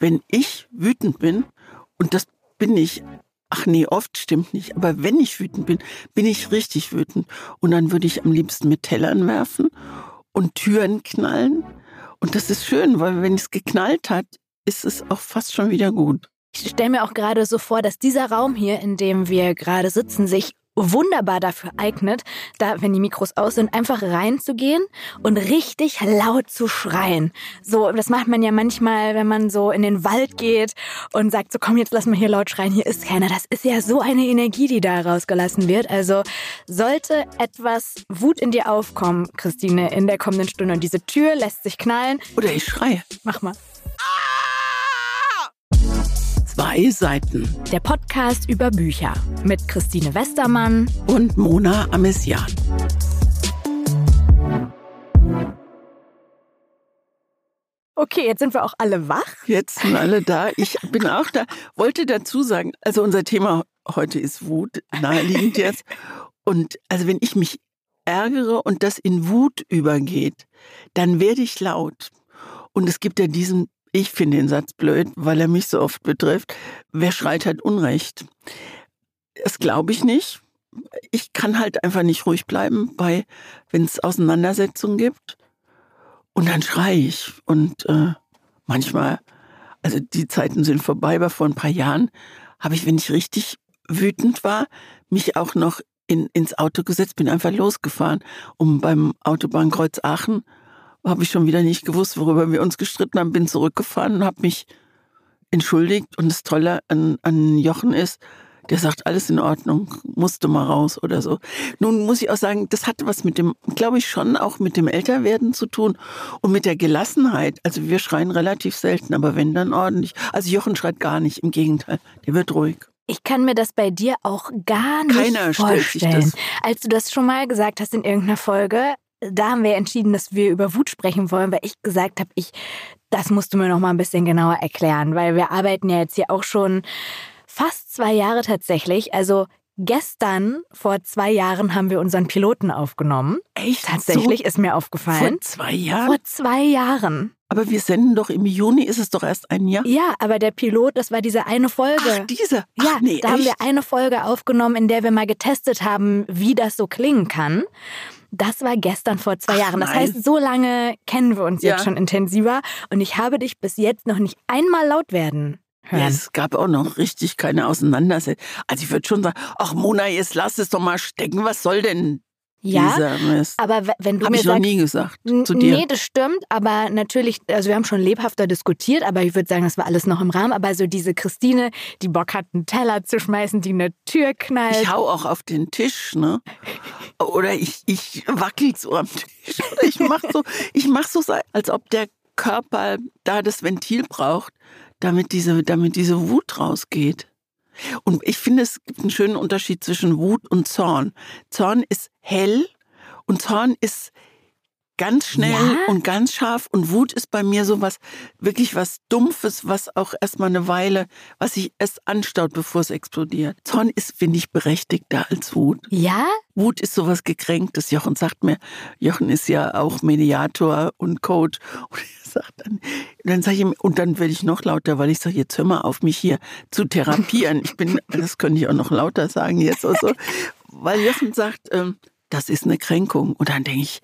wenn ich wütend bin, und das bin ich, ach nee, oft stimmt nicht, aber wenn ich wütend bin, bin ich richtig wütend. Und dann würde ich am liebsten mit Tellern werfen und Türen knallen. Und das ist schön, weil wenn es geknallt hat, ist es auch fast schon wieder gut. Ich stelle mir auch gerade so vor, dass dieser Raum hier, in dem wir gerade sitzen, sich wunderbar dafür eignet, da, wenn die Mikros aus sind, einfach reinzugehen und richtig laut zu schreien. So, das macht man ja manchmal, wenn man so in den Wald geht und sagt, so komm, jetzt lass mal hier laut schreien, hier ist keiner. Das ist ja so eine Energie, die da rausgelassen wird. Also sollte etwas Wut in dir aufkommen, Christine, in der kommenden Stunde und diese Tür lässt sich knallen. Oder ich schreie. Mach mal. Zwei Seiten. Der Podcast über Bücher mit Christine Westermann und Mona Amesian. Okay, jetzt sind wir auch alle wach. Jetzt sind alle da. Ich bin auch da. Wollte dazu sagen, also unser Thema heute ist Wut, naheliegend jetzt. Und also wenn ich mich ärgere und das in Wut übergeht, dann werde ich laut. Und es gibt ja diesen ich finde den Satz blöd, weil er mich so oft betrifft. Wer schreit, hat Unrecht. Das glaube ich nicht. Ich kann halt einfach nicht ruhig bleiben, wenn es Auseinandersetzungen gibt. Und dann schreie ich. Und äh, manchmal, also die Zeiten sind vorbei, aber vor ein paar Jahren habe ich, wenn ich richtig wütend war, mich auch noch in, ins Auto gesetzt, bin einfach losgefahren, um beim Autobahnkreuz Aachen habe ich schon wieder nicht gewusst, worüber wir uns gestritten haben, bin zurückgefahren und habe mich entschuldigt. Und das Tolle an, an Jochen ist, der sagt, alles in Ordnung, musste mal raus oder so. Nun muss ich auch sagen, das hatte was mit dem, glaube ich, schon auch mit dem Älterwerden zu tun und mit der Gelassenheit. Also wir schreien relativ selten, aber wenn dann ordentlich. Also Jochen schreit gar nicht, im Gegenteil, der wird ruhig. Ich kann mir das bei dir auch gar nicht Keiner vorstellen. Als du das schon mal gesagt hast in irgendeiner Folge, da haben wir entschieden, dass wir über Wut sprechen wollen, weil ich gesagt habe, ich, das musst du mir noch mal ein bisschen genauer erklären, weil wir arbeiten ja jetzt hier auch schon fast zwei Jahre tatsächlich. Also Gestern, vor zwei Jahren, haben wir unseren Piloten aufgenommen. Echt? Tatsächlich so? ist mir aufgefallen. Vor zwei Jahren? Vor zwei Jahren. Aber wir senden doch im Juni, ist es doch erst ein Jahr? Ja, aber der Pilot, das war diese eine Folge. Ach, diese? Ach, ja, nee, da echt? haben wir eine Folge aufgenommen, in der wir mal getestet haben, wie das so klingen kann. Das war gestern vor zwei Ach, Jahren. Das heißt, so lange kennen wir uns ja. jetzt schon intensiver. Und ich habe dich bis jetzt noch nicht einmal laut werden. Ja, es gab auch noch richtig keine Auseinandersetzung. Also ich würde schon sagen, ach Mona, jetzt lass es doch mal stecken. Was soll denn ja, aber wenn du Hab mir ich sagst, noch nie gesagt zu dir. Nee, das stimmt, aber natürlich, also wir haben schon lebhafter diskutiert, aber ich würde sagen, das war alles noch im Rahmen. Aber so diese Christine, die Bock hat, einen Teller zu schmeißen, die eine Tür knallt. Ich hau auch auf den Tisch, ne? Oder ich, ich wackel so am Tisch. Oder ich mach so, ich mach so, als ob der Körper da das Ventil braucht, damit diese, damit diese Wut rausgeht. Und ich finde, es gibt einen schönen Unterschied zwischen Wut und Zorn. Zorn ist hell und Zorn ist ganz schnell ja? und ganz scharf und Wut ist bei mir so was wirklich was dumpfes, was auch erstmal eine Weile, was sich erst anstaut, bevor es explodiert. Zorn ist finde ich berechtigter als Wut. Ja? Wut ist sowas gekränktes. Jochen sagt mir, Jochen ist ja auch Mediator und Coach und er sagt dann, dann sage ich ihm und dann werde ich noch lauter, weil ich sage, jetzt hör mal auf mich hier zu therapieren. Ich bin, das könnte ich auch noch lauter sagen jetzt oder so, weil Jochen sagt, ähm, das ist eine Kränkung und dann denke ich,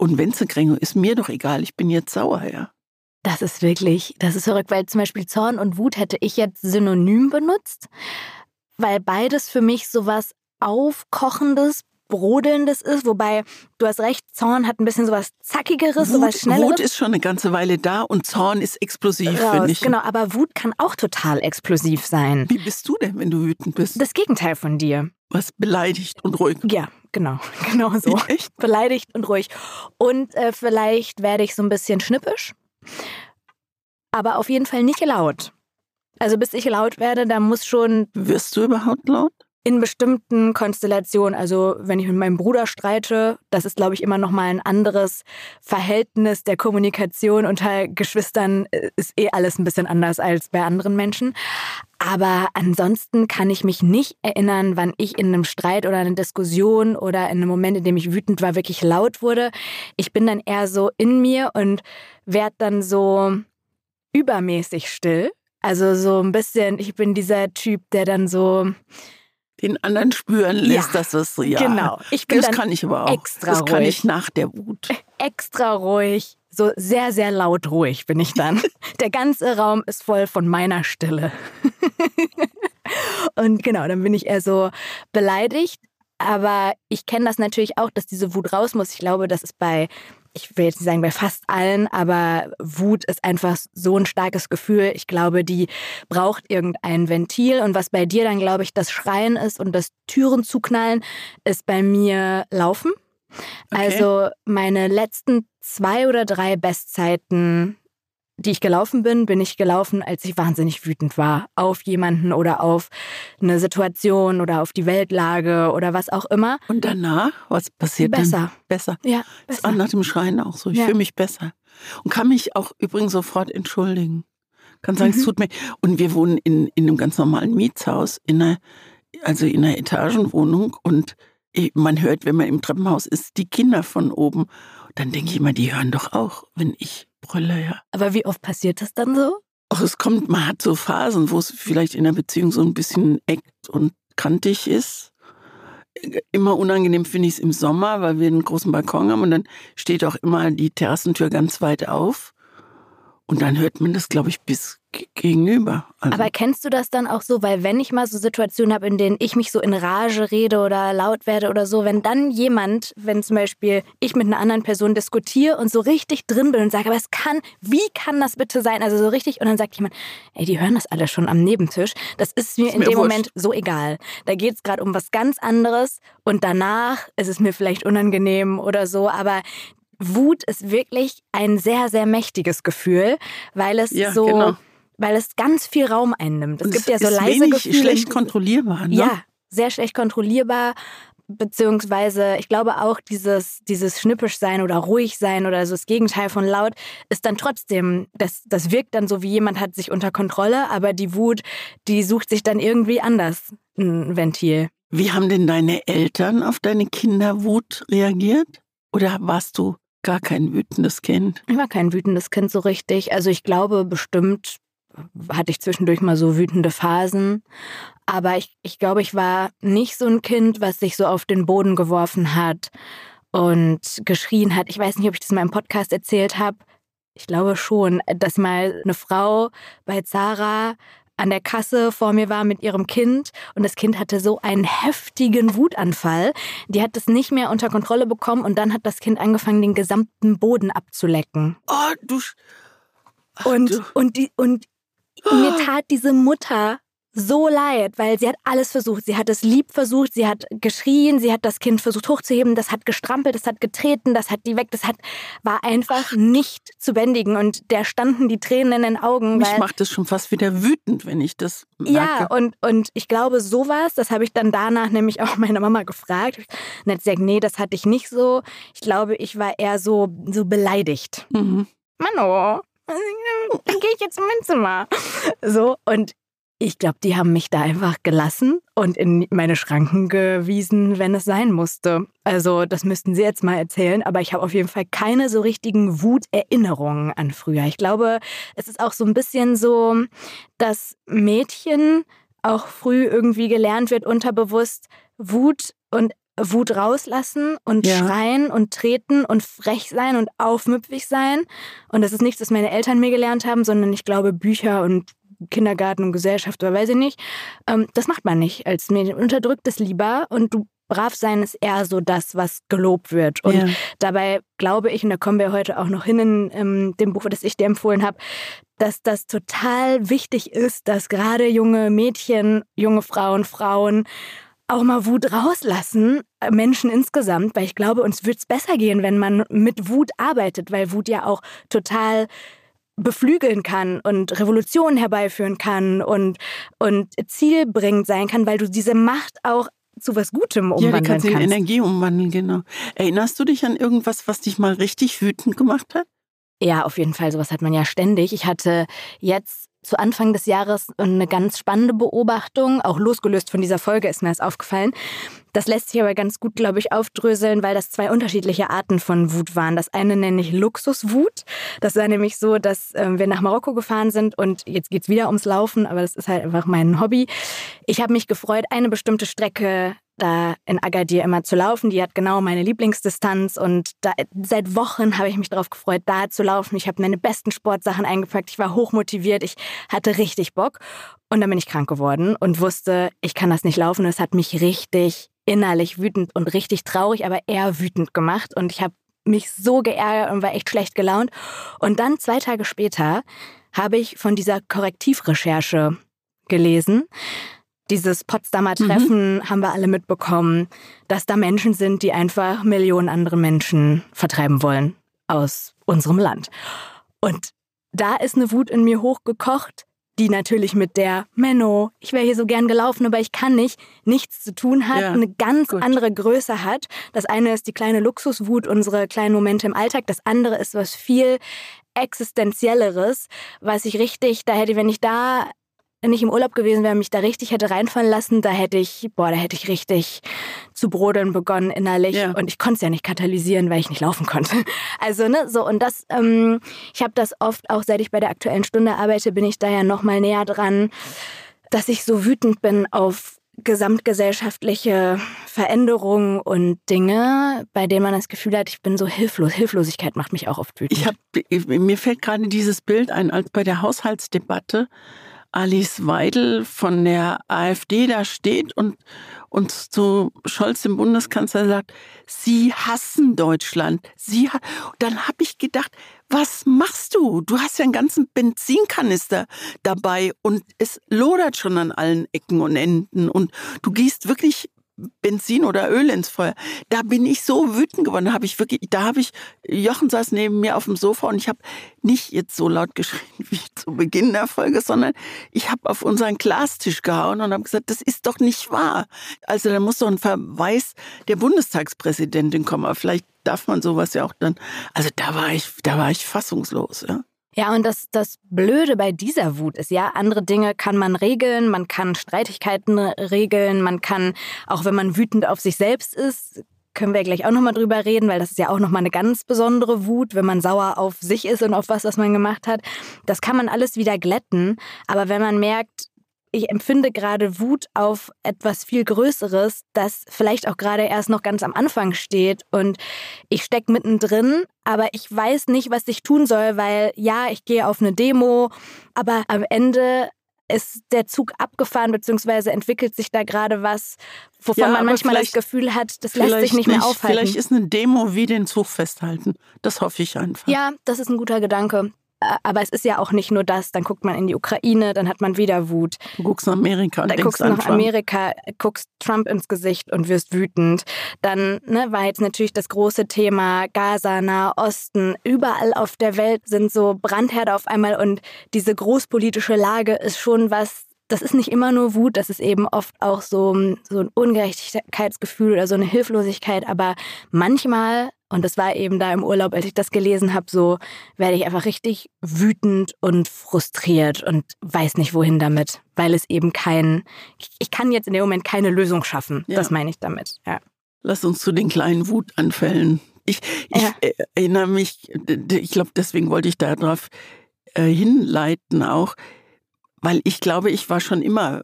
und wenn es eine Kränkung ist, mir doch egal, ich bin jetzt sauer, ja. Das ist wirklich, das ist verrückt, weil zum Beispiel Zorn und Wut hätte ich jetzt synonym benutzt, weil beides für mich sowas Aufkochendes, Brodelndes ist, wobei du hast recht, Zorn hat ein bisschen sowas Zackigeres, Wut, sowas Schnelleres. Wut ist schon eine ganze Weile da und Zorn ist explosiv, finde ich. Genau, aber Wut kann auch total explosiv sein. Wie bist du denn, wenn du wütend bist? Das Gegenteil von dir. Was beleidigt und ruhig. Ja, genau, genau so. Echt? Beleidigt und ruhig. Und äh, vielleicht werde ich so ein bisschen schnippisch, aber auf jeden Fall nicht laut. Also bis ich laut werde, da muss schon. Wirst du überhaupt laut? in bestimmten Konstellationen, also wenn ich mit meinem Bruder streite, das ist, glaube ich, immer noch mal ein anderes Verhältnis der Kommunikation unter Geschwistern, äh, ist eh alles ein bisschen anders als bei anderen Menschen. Aber ansonsten kann ich mich nicht erinnern, wann ich in einem Streit oder einer Diskussion oder in einem Moment, in dem ich wütend war, wirklich laut wurde. Ich bin dann eher so in mir und werde dann so übermäßig still. Also so ein bisschen, ich bin dieser Typ, der dann so den anderen spüren lässt, ja, dass es ja. Genau. Ich bin das kann ich aber auch. Extra das ruhig. kann ich nach der Wut. Extra ruhig, so sehr sehr laut ruhig bin ich dann. der ganze Raum ist voll von meiner Stille. Und genau, dann bin ich eher so beleidigt, aber ich kenne das natürlich auch, dass diese Wut raus muss. Ich glaube, das ist bei ich will jetzt nicht sagen bei fast allen, aber Wut ist einfach so ein starkes Gefühl. Ich glaube, die braucht irgendein Ventil. Und was bei dir dann, glaube ich, das Schreien ist und das Türen zuknallen, ist bei mir Laufen. Okay. Also meine letzten zwei oder drei Bestzeiten die ich gelaufen bin, bin ich gelaufen, als ich wahnsinnig wütend war auf jemanden oder auf eine Situation oder auf die Weltlage oder was auch immer. Und danach, was passiert besser. Dann? Besser. Ja, besser. Das war nach dem Schreien auch so. Ich ja. fühle mich besser und kann mich auch übrigens sofort entschuldigen. Kann sagen, mhm. es tut mir. Und wir wohnen in, in einem ganz normalen Mietshaus, in einer, also in einer Etagenwohnung und man hört, wenn man im Treppenhaus ist, die Kinder von oben. Dann denke ich immer, die hören doch auch, wenn ich brülle, ja. Aber wie oft passiert das dann so? Ach, es kommt, man hat so Phasen, wo es vielleicht in der Beziehung so ein bisschen eckt und kantig ist. Immer unangenehm finde ich es im Sommer, weil wir einen großen Balkon haben und dann steht auch immer die Terrassentür ganz weit auf. Und dann hört man das, glaube ich, bis gegenüber. Also Aber kennst du das dann auch so? Weil wenn ich mal so Situationen habe, in denen ich mich so in Rage rede oder laut werde oder so, wenn dann jemand, wenn zum Beispiel ich mit einer anderen Person diskutiere und so richtig drin bin und sage, aber es kann, wie kann das bitte sein? Also so richtig, und dann sagt jemand, ey, die hören das alle schon am Nebentisch. Das ist mir ist in mir dem wurscht. Moment so egal. Da geht es gerade um was ganz anderes und danach ist es mir vielleicht unangenehm oder so, aber Wut ist wirklich ein sehr, sehr mächtiges Gefühl, weil es ja, so... Genau weil es ganz viel Raum einnimmt. Es und gibt ja so ist leise wenig Gefühle. schlecht kontrollierbar. Ne? Ja, sehr schlecht kontrollierbar. Beziehungsweise, ich glaube auch, dieses, dieses schnippisch sein oder ruhig sein oder so das Gegenteil von laut ist dann trotzdem, das, das wirkt dann so, wie jemand hat sich unter Kontrolle, aber die Wut, die sucht sich dann irgendwie anders ein Ventil. Wie haben denn deine Eltern auf deine Kinderwut reagiert? Oder warst du gar kein wütendes Kind? Ich war kein wütendes Kind so richtig. Also ich glaube bestimmt hatte ich zwischendurch mal so wütende Phasen. Aber ich, ich glaube, ich war nicht so ein Kind, was sich so auf den Boden geworfen hat und geschrien hat. Ich weiß nicht, ob ich das mal im Podcast erzählt habe. Ich glaube schon, dass mal eine Frau bei Zara an der Kasse vor mir war mit ihrem Kind und das Kind hatte so einen heftigen Wutanfall. Die hat das nicht mehr unter Kontrolle bekommen und dann hat das Kind angefangen, den gesamten Boden abzulecken. Oh, du. Ach, und, du. und, die, und mir tat diese Mutter so leid, weil sie hat alles versucht. Sie hat es lieb versucht, sie hat geschrien, sie hat das Kind versucht hochzuheben, das hat gestrampelt, das hat getreten, das hat die weg, das hat war einfach nicht zu bändigen und der standen die Tränen in den Augen. Mich macht es schon fast wieder wütend, wenn ich das merke. Ja, und, und ich glaube, sowas, das habe ich dann danach nämlich auch meine Mama gefragt. Und hat gesagt, nee, das hatte ich nicht so. Ich glaube, ich war eher so, so beleidigt. Mhm. Mano, dann gehe ich jetzt in mein Zimmer. So, und ich glaube, die haben mich da einfach gelassen und in meine Schranken gewiesen, wenn es sein musste. Also, das müssten Sie jetzt mal erzählen, aber ich habe auf jeden Fall keine so richtigen Wuterinnerungen an früher. Ich glaube, es ist auch so ein bisschen so, dass Mädchen auch früh irgendwie gelernt wird, unterbewusst Wut und Wut rauslassen und ja. schreien und treten und frech sein und aufmüpfig sein. Und das ist nichts, was meine Eltern mir gelernt haben, sondern ich glaube Bücher und Kindergarten und Gesellschaft oder weiß ich nicht. Ähm, das macht man nicht als Mädchen. Unterdrückt es lieber und du brav sein ist eher so das, was gelobt wird. Und ja. dabei glaube ich, und da kommen wir heute auch noch hin in, in dem Buch, das ich dir empfohlen habe, dass das total wichtig ist, dass gerade junge Mädchen, junge Frauen, Frauen auch mal Wut rauslassen, äh, Menschen insgesamt, weil ich glaube, uns wird es besser gehen, wenn man mit Wut arbeitet, weil Wut ja auch total beflügeln kann und Revolutionen herbeiführen kann und, und zielbringend sein kann, weil du diese Macht auch zu was Gutem umwandeln ja, die kannst. Ja, in Energie umwandeln, genau. Erinnerst du dich an irgendwas, was dich mal richtig wütend gemacht hat? Ja, auf jeden Fall. Sowas hat man ja ständig. Ich hatte jetzt zu Anfang des Jahres eine ganz spannende Beobachtung, auch losgelöst von dieser Folge ist mir das aufgefallen. Das lässt sich aber ganz gut, glaube ich, aufdröseln, weil das zwei unterschiedliche Arten von Wut waren. Das eine nenne ich Luxuswut. Das war nämlich so, dass äh, wir nach Marokko gefahren sind und jetzt geht's wieder ums Laufen, aber das ist halt einfach mein Hobby. Ich habe mich gefreut, eine bestimmte Strecke da in Agadir immer zu laufen. Die hat genau meine Lieblingsdistanz und da, seit Wochen habe ich mich darauf gefreut, da zu laufen. Ich habe meine besten Sportsachen eingepackt. Ich war hochmotiviert. Ich hatte richtig Bock. Und dann bin ich krank geworden und wusste, ich kann das nicht laufen. Es hat mich richtig innerlich wütend und richtig traurig, aber eher wütend gemacht. Und ich habe mich so geärgert und war echt schlecht gelaunt. Und dann zwei Tage später habe ich von dieser Korrektivrecherche gelesen dieses Potsdamer mhm. Treffen mhm. haben wir alle mitbekommen, dass da Menschen sind, die einfach Millionen andere Menschen vertreiben wollen aus unserem Land. Und da ist eine Wut in mir hochgekocht, die natürlich mit der Menno, ich wäre hier so gern gelaufen, aber ich kann nicht, nichts zu tun hat, ja, eine ganz gut. andere Größe hat. Das eine ist die kleine Luxuswut, unsere kleinen Momente im Alltag. Das andere ist was viel existenzielleres, was ich richtig, da hätte, wenn ich da wenn ich im Urlaub gewesen wäre, mich da richtig hätte reinfallen lassen, da hätte ich, boah, da hätte ich richtig zu brodeln begonnen innerlich. Ja. Und ich konnte es ja nicht katalysieren, weil ich nicht laufen konnte. Also, ne, so, und das, ähm, ich habe das oft, auch seit ich bei der aktuellen Stunde arbeite, bin ich da ja nochmal näher dran, dass ich so wütend bin auf gesamtgesellschaftliche Veränderungen und Dinge, bei denen man das Gefühl hat, ich bin so hilflos. Hilflosigkeit macht mich auch oft wütend. Ich hab, mir fällt gerade dieses Bild ein, als bei der Haushaltsdebatte Alice Weidel von der AfD da steht und und zu Scholz, dem Bundeskanzler, sagt, Sie hassen Deutschland. Sie ha dann habe ich gedacht, was machst du? Du hast ja einen ganzen Benzinkanister dabei und es lodert schon an allen Ecken und Enden und du gehst wirklich Benzin oder Öl ins Feuer. Da bin ich so wütend geworden. Da habe ich wirklich, da habe ich, Jochen saß neben mir auf dem Sofa und ich habe nicht jetzt so laut geschrien wie zu Beginn der Folge, sondern ich habe auf unseren Glastisch gehauen und habe gesagt, das ist doch nicht wahr. Also da muss doch ein Verweis der Bundestagspräsidentin kommen. Aber vielleicht darf man sowas ja auch dann. Also da war ich, da war ich fassungslos. Ja. Ja, und das, das Blöde bei dieser Wut ist ja, andere Dinge kann man regeln, man kann Streitigkeiten regeln, man kann, auch wenn man wütend auf sich selbst ist, können wir gleich auch nochmal drüber reden, weil das ist ja auch nochmal eine ganz besondere Wut, wenn man sauer auf sich ist und auf was, was man gemacht hat. Das kann man alles wieder glätten. Aber wenn man merkt, ich empfinde gerade Wut auf etwas viel Größeres, das vielleicht auch gerade erst noch ganz am Anfang steht und ich stecke mittendrin, aber ich weiß nicht, was ich tun soll, weil ja, ich gehe auf eine Demo, aber am Ende ist der Zug abgefahren, beziehungsweise entwickelt sich da gerade was, wovon ja, man manchmal das Gefühl hat, das lässt sich nicht mehr aufhalten. Vielleicht ist eine Demo wie den Zug festhalten. Das hoffe ich einfach. Ja, das ist ein guter Gedanke. Äh, aber es ist ja auch nicht nur das. Dann guckt man in die Ukraine, dann hat man wieder Wut. Du guckst nach Amerika und dann guckst nach Trump. Amerika, guckst Trump ins Gesicht und wirst wütend. Dann ne, war jetzt natürlich das große Thema Gaza, Nahe Osten. Überall auf der Welt sind so Brandherde auf einmal und diese großpolitische Lage ist schon was, das ist nicht immer nur Wut, das ist eben oft auch so, so ein Ungerechtigkeitsgefühl oder so eine Hilflosigkeit, aber manchmal und das war eben da im Urlaub, als ich das gelesen habe, so werde ich einfach richtig wütend und frustriert und weiß nicht wohin damit, weil es eben kein, ich kann jetzt in dem Moment keine Lösung schaffen. Ja. Das meine ich damit. Ja. Lass uns zu den kleinen Wutanfällen. Ich, ich ja. erinnere mich, ich glaube, deswegen wollte ich darauf äh, hinleiten auch, weil ich glaube, ich war schon immer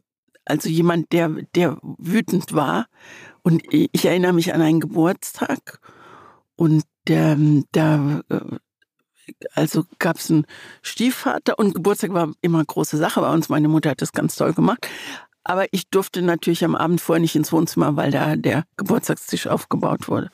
also jemand, der, der wütend war. Und ich erinnere mich an einen Geburtstag und ähm, da äh, also gab es einen Stiefvater und Geburtstag war immer eine große Sache bei uns. Meine Mutter hat das ganz toll gemacht. Aber ich durfte natürlich am Abend vorher nicht ins Wohnzimmer, weil da der Geburtstagstisch aufgebaut wurde.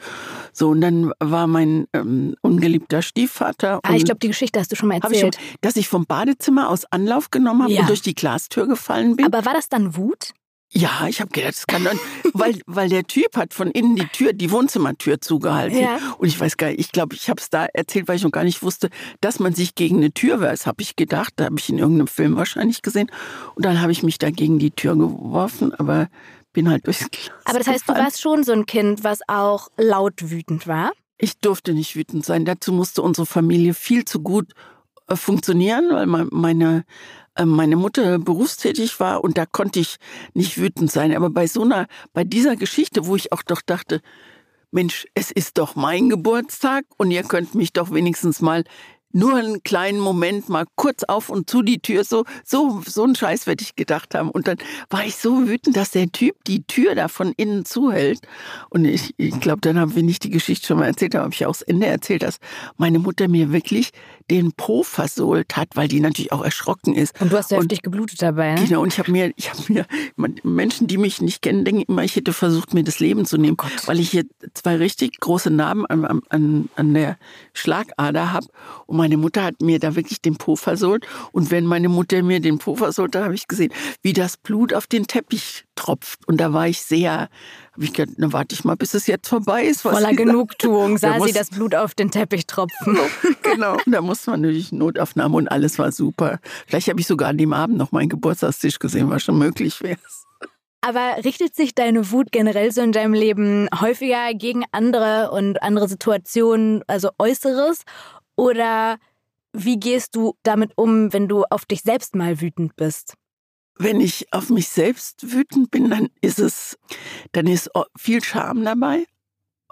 So, und dann war mein ähm, ungeliebter Stiefvater. Ah, ich glaube, die Geschichte hast du schon mal erzählt. Schon, dass ich vom Badezimmer aus Anlauf genommen habe ja. und durch die Glastür gefallen bin. Aber war das dann Wut? Ja, ich habe gedacht, das kann dann, weil, weil der Typ hat von innen die Tür, die Wohnzimmertür zugehalten. Ja. Und ich weiß gar nicht, ich glaube, ich habe es da erzählt, weil ich noch gar nicht wusste, dass man sich gegen eine Tür weiß, habe ich gedacht. Da habe ich in irgendeinem Film wahrscheinlich gesehen. Und dann habe ich mich da gegen die Tür geworfen, aber bin halt durchs Glas Aber das heißt, gefallen. du warst schon so ein Kind, was auch laut wütend war? Ich durfte nicht wütend sein. Dazu musste unsere Familie viel zu gut äh, funktionieren, weil meine, meine Mutter berufstätig war und da konnte ich nicht wütend sein. Aber bei so einer, bei dieser Geschichte, wo ich auch doch dachte, Mensch, es ist doch mein Geburtstag und ihr könnt mich doch wenigstens mal nur einen kleinen Moment mal kurz auf und zu die Tür, so, so, so ein Scheiß werde ich gedacht haben. Und dann war ich so wütend, dass der Typ die Tür da von innen zuhält. Und ich, ich glaube, dann haben wir nicht die Geschichte schon mal erzählt, aber habe ich auch das Ende erzählt, dass meine Mutter mir wirklich den Po versohlt hat, weil die natürlich auch erschrocken ist. Und du hast ja heftig geblutet dabei. Ne? Genau, und ich habe mir, ich habe mir, Menschen, die mich nicht kennen, denken immer, ich hätte versucht, mir das Leben zu nehmen, oh weil ich hier zwei richtig große Narben an, an, an der Schlagader habe. Und meine Mutter hat mir da wirklich den Po versohlt. Und wenn meine Mutter mir den Po versohlt, dann habe ich gesehen, wie das Blut auf den Teppich tropft. Und da war ich sehr, habe ich gedacht, na warte ich mal, bis es jetzt vorbei ist. Voller Genugtuung sah sie das Blut auf den Teppich tropfen. genau, da musste man natürlich Notaufnahme und alles war super. Vielleicht habe ich sogar an dem Abend noch meinen Geburtstagstisch gesehen, was schon möglich wäre. Aber richtet sich deine Wut generell so in deinem Leben häufiger gegen andere und andere Situationen, also Äußeres? Oder wie gehst du damit um, wenn du auf dich selbst mal wütend bist? Wenn ich auf mich selbst wütend bin, dann ist es, dann ist viel Scham dabei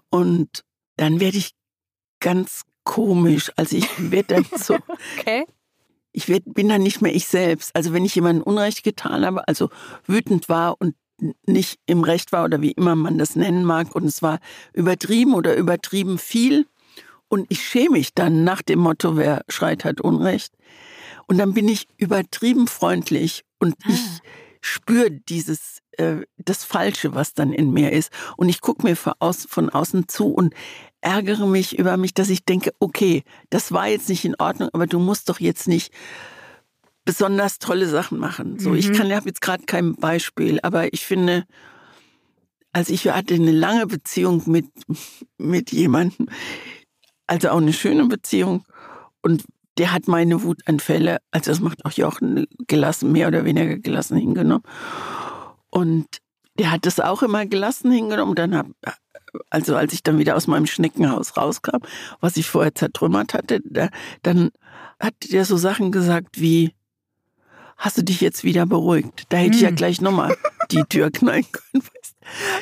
und dann werde ich ganz komisch. Also ich werde dann so. okay. Ich werd, bin dann nicht mehr ich selbst. Also wenn ich jemandem Unrecht getan habe, also wütend war und nicht im Recht war oder wie immer man das nennen mag und es war übertrieben oder übertrieben viel und ich schäme mich dann nach dem Motto, wer schreit, hat Unrecht. Und dann bin ich übertrieben freundlich und ah. ich spüre dieses, äh, das Falsche, was dann in mir ist. Und ich gucke mir von, aus, von außen zu und ärgere mich über mich, dass ich denke, okay, das war jetzt nicht in Ordnung, aber du musst doch jetzt nicht besonders tolle Sachen machen. So, mhm. ich kann, habe jetzt gerade kein Beispiel, aber ich finde, also ich hatte eine lange Beziehung mit, mit jemandem, also auch eine schöne Beziehung und der hat meine Wutanfälle, also das macht auch Jochen gelassen, mehr oder weniger gelassen hingenommen. Und der hat das auch immer gelassen hingenommen. Dann hab, also als ich dann wieder aus meinem Schneckenhaus rauskam, was ich vorher zertrümmert hatte, da, dann hat der so Sachen gesagt wie, hast du dich jetzt wieder beruhigt? Da hätte hm. ich ja hm. gleich nochmal die Tür knallen können.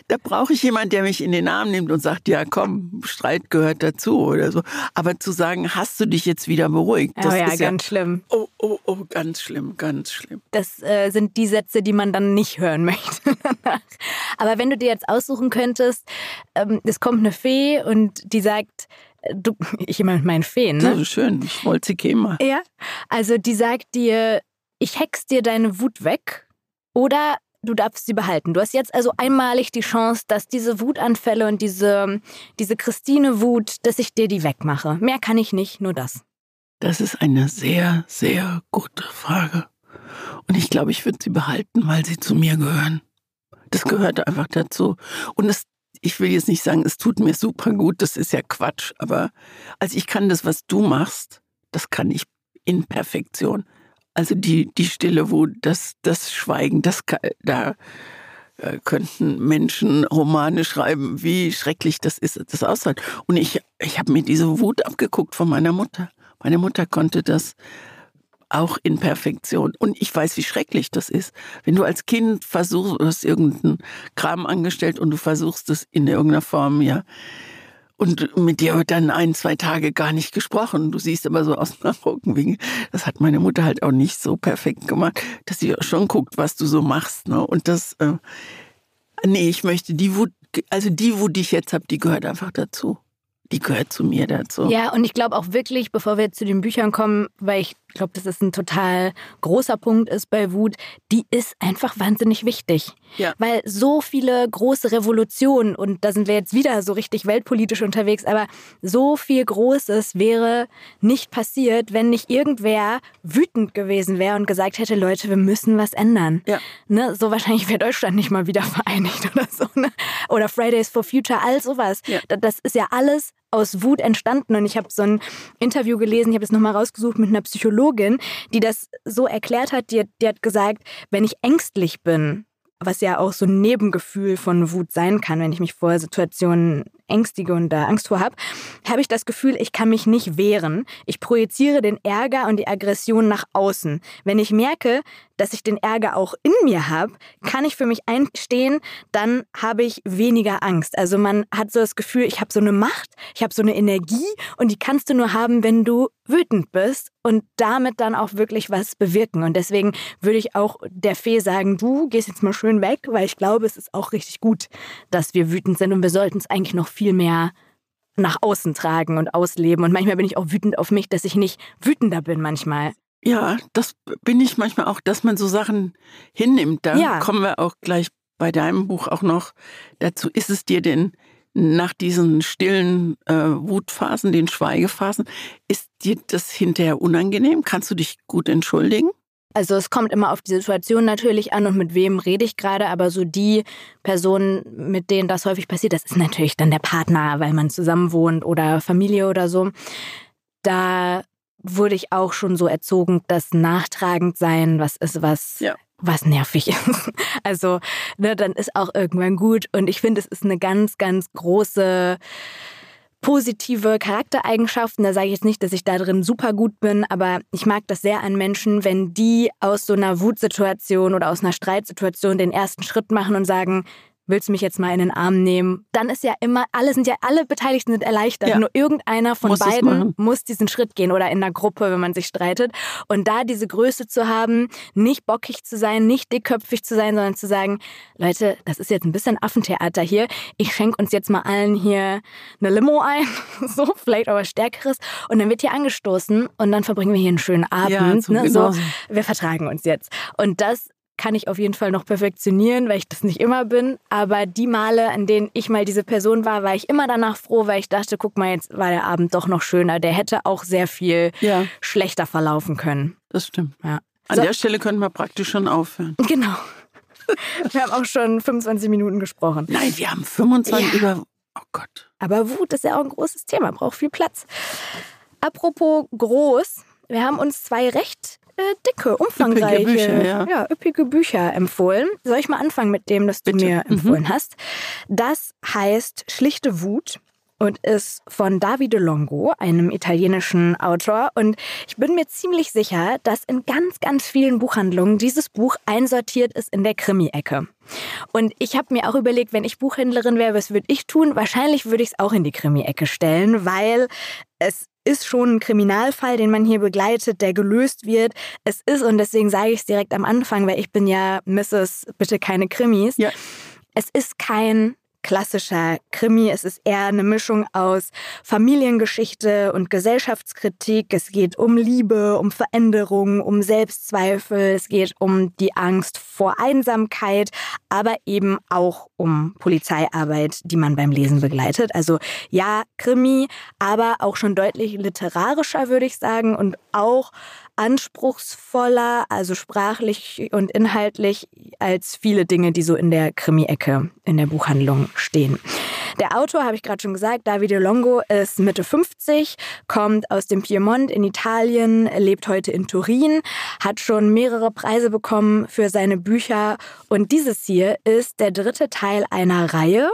Da brauche ich jemanden, der mich in den Arm nimmt und sagt, ja komm, Streit gehört dazu oder so. Aber zu sagen, hast du dich jetzt wieder beruhigt? Das oh ja, ist ganz ja, schlimm. Oh, oh, oh, ganz schlimm, ganz schlimm. Das äh, sind die Sätze, die man dann nicht hören möchte Aber wenn du dir jetzt aussuchen könntest, ähm, es kommt eine Fee und die sagt, äh, du, ich immer mit meinen Feen, ne? So schön, ich wollte sie käme. Ja, also die sagt dir, ich hex dir deine Wut weg oder du darfst sie behalten. Du hast jetzt also einmalig die Chance, dass diese Wutanfälle und diese, diese Christine-Wut, dass ich dir die wegmache. Mehr kann ich nicht, nur das. Das ist eine sehr, sehr gute Frage. Und ich glaube, ich würde sie behalten, weil sie zu mir gehören. Das gehört einfach dazu. Und es, ich will jetzt nicht sagen, es tut mir super gut, das ist ja Quatsch, aber also ich kann das, was du machst, das kann ich in Perfektion. Also die, die Stille Wut, das, das Schweigen, das, da äh, könnten Menschen Romane schreiben, wie schrecklich das ist, das aussieht. Und ich, ich habe mir diese Wut abgeguckt von meiner Mutter. Meine Mutter konnte das auch in Perfektion. Und ich weiß, wie schrecklich das ist. Wenn du als Kind versuchst, du hast irgendeinen Kram angestellt und du versuchst es in irgendeiner Form, ja, und mit dir wird dann ein, zwei Tage gar nicht gesprochen. Du siehst aber so aus dem Augenwinkel. Das hat meine Mutter halt auch nicht so perfekt gemacht, dass sie schon guckt, was du so machst. Ne? Und das, äh, nee, ich möchte die Wut, also die Wut, die ich jetzt habe, die gehört einfach dazu die gehört zu mir dazu. Ja, und ich glaube auch wirklich, bevor wir jetzt zu den Büchern kommen, weil ich glaube, dass das ein total großer Punkt ist bei Wut, die ist einfach wahnsinnig wichtig. Ja. Weil so viele große Revolutionen, und da sind wir jetzt wieder so richtig weltpolitisch unterwegs, aber so viel Großes wäre nicht passiert, wenn nicht irgendwer wütend gewesen wäre und gesagt hätte, Leute, wir müssen was ändern. Ja. Ne? So wahrscheinlich wäre Deutschland nicht mal wieder vereinigt oder so. Ne? Oder Fridays for Future, all sowas. Ja. Das ist ja alles aus Wut entstanden. Und ich habe so ein Interview gelesen, ich habe es nochmal rausgesucht mit einer Psychologin, die das so erklärt hat. Die, die hat gesagt, wenn ich ängstlich bin, was ja auch so ein Nebengefühl von Wut sein kann, wenn ich mich vor Situationen ängstige und da Angst vor habe, habe ich das Gefühl, ich kann mich nicht wehren. Ich projiziere den Ärger und die Aggression nach außen. Wenn ich merke, dass ich den Ärger auch in mir habe, kann ich für mich einstehen, dann habe ich weniger Angst. Also man hat so das Gefühl, ich habe so eine Macht, ich habe so eine Energie und die kannst du nur haben, wenn du wütend bist und damit dann auch wirklich was bewirken. Und deswegen würde ich auch der Fee sagen, du gehst jetzt mal schön weg, weil ich glaube, es ist auch richtig gut, dass wir wütend sind und wir sollten es eigentlich noch viel mehr nach außen tragen und ausleben. Und manchmal bin ich auch wütend auf mich, dass ich nicht wütender bin manchmal. Ja, das bin ich manchmal auch, dass man so Sachen hinnimmt. Da ja. kommen wir auch gleich bei deinem Buch auch noch dazu. Ist es dir denn nach diesen stillen äh, Wutphasen, den Schweigephasen, ist dir das hinterher unangenehm? Kannst du dich gut entschuldigen? Also es kommt immer auf die Situation natürlich an und mit wem rede ich gerade, aber so die Personen, mit denen das häufig passiert, das ist natürlich dann der Partner, weil man zusammen wohnt oder Familie oder so. Da wurde ich auch schon so erzogen, dass nachtragend sein was ist, was ja. Was nervig ist. Also, ne, dann ist auch irgendwann gut. Und ich finde, es ist eine ganz, ganz große positive Charaktereigenschaften. Da sage ich jetzt nicht, dass ich da drin super gut bin, aber ich mag das sehr an Menschen, wenn die aus so einer Wutsituation oder aus einer Streitsituation den ersten Schritt machen und sagen, willst du mich jetzt mal in den Arm nehmen? Dann ist ja immer, alle sind ja, alle Beteiligten sind erleichtert. Ja. Nur irgendeiner von muss beiden muss diesen Schritt gehen oder in der Gruppe, wenn man sich streitet. Und da diese Größe zu haben, nicht bockig zu sein, nicht dickköpfig zu sein, sondern zu sagen, Leute, das ist jetzt ein bisschen Affentheater hier. Ich schenke uns jetzt mal allen hier eine Limo ein, so, vielleicht was Stärkeres. Und dann wird hier angestoßen und dann verbringen wir hier einen schönen Abend. Ja, so, ne? genau. so, wir vertragen uns jetzt. Und das kann ich auf jeden Fall noch perfektionieren, weil ich das nicht immer bin. Aber die Male, an denen ich mal diese Person war, war ich immer danach froh, weil ich dachte, guck mal, jetzt war der Abend doch noch schöner. Der hätte auch sehr viel ja. schlechter verlaufen können. Das stimmt. Ja. An so. der Stelle könnten wir praktisch schon aufhören. Genau. Wir haben auch schon 25 Minuten gesprochen. Nein, wir haben 25 ja. über. Oh Gott. Aber Wut ist ja auch ein großes Thema, braucht viel Platz. Apropos groß, wir haben uns zwei recht äh, dicke, umfangreiche, üppige Bücher, ja. ja. üppige Bücher empfohlen. Soll ich mal anfangen mit dem, das du Bitte. mir empfohlen mhm. hast? Das heißt Schlichte Wut und ist von Davide Longo, einem italienischen Autor. Und ich bin mir ziemlich sicher, dass in ganz, ganz vielen Buchhandlungen dieses Buch einsortiert ist in der Krimi-Ecke. Und ich habe mir auch überlegt, wenn ich Buchhändlerin wäre, was würde ich tun? Wahrscheinlich würde ich es auch in die Krimi-Ecke stellen, weil es ist schon ein Kriminalfall, den man hier begleitet, der gelöst wird. Es ist, und deswegen sage ich es direkt am Anfang, weil ich bin ja Mrs. Bitte keine Krimis. Ja. Es ist kein klassischer Krimi. Es ist eher eine Mischung aus Familiengeschichte und Gesellschaftskritik. Es geht um Liebe, um Veränderung, um Selbstzweifel. Es geht um die Angst vor Einsamkeit, aber eben auch um Polizeiarbeit, die man beim Lesen begleitet. Also ja, Krimi, aber auch schon deutlich literarischer, würde ich sagen, und auch anspruchsvoller, also sprachlich und inhaltlich, als viele Dinge, die so in der Krimi-Ecke in der Buchhandlung stehen. Der Autor, habe ich gerade schon gesagt, Davide Longo, ist Mitte 50, kommt aus dem Piemont in Italien, lebt heute in Turin, hat schon mehrere Preise bekommen für seine Bücher und dieses hier ist der dritte Teil einer Reihe.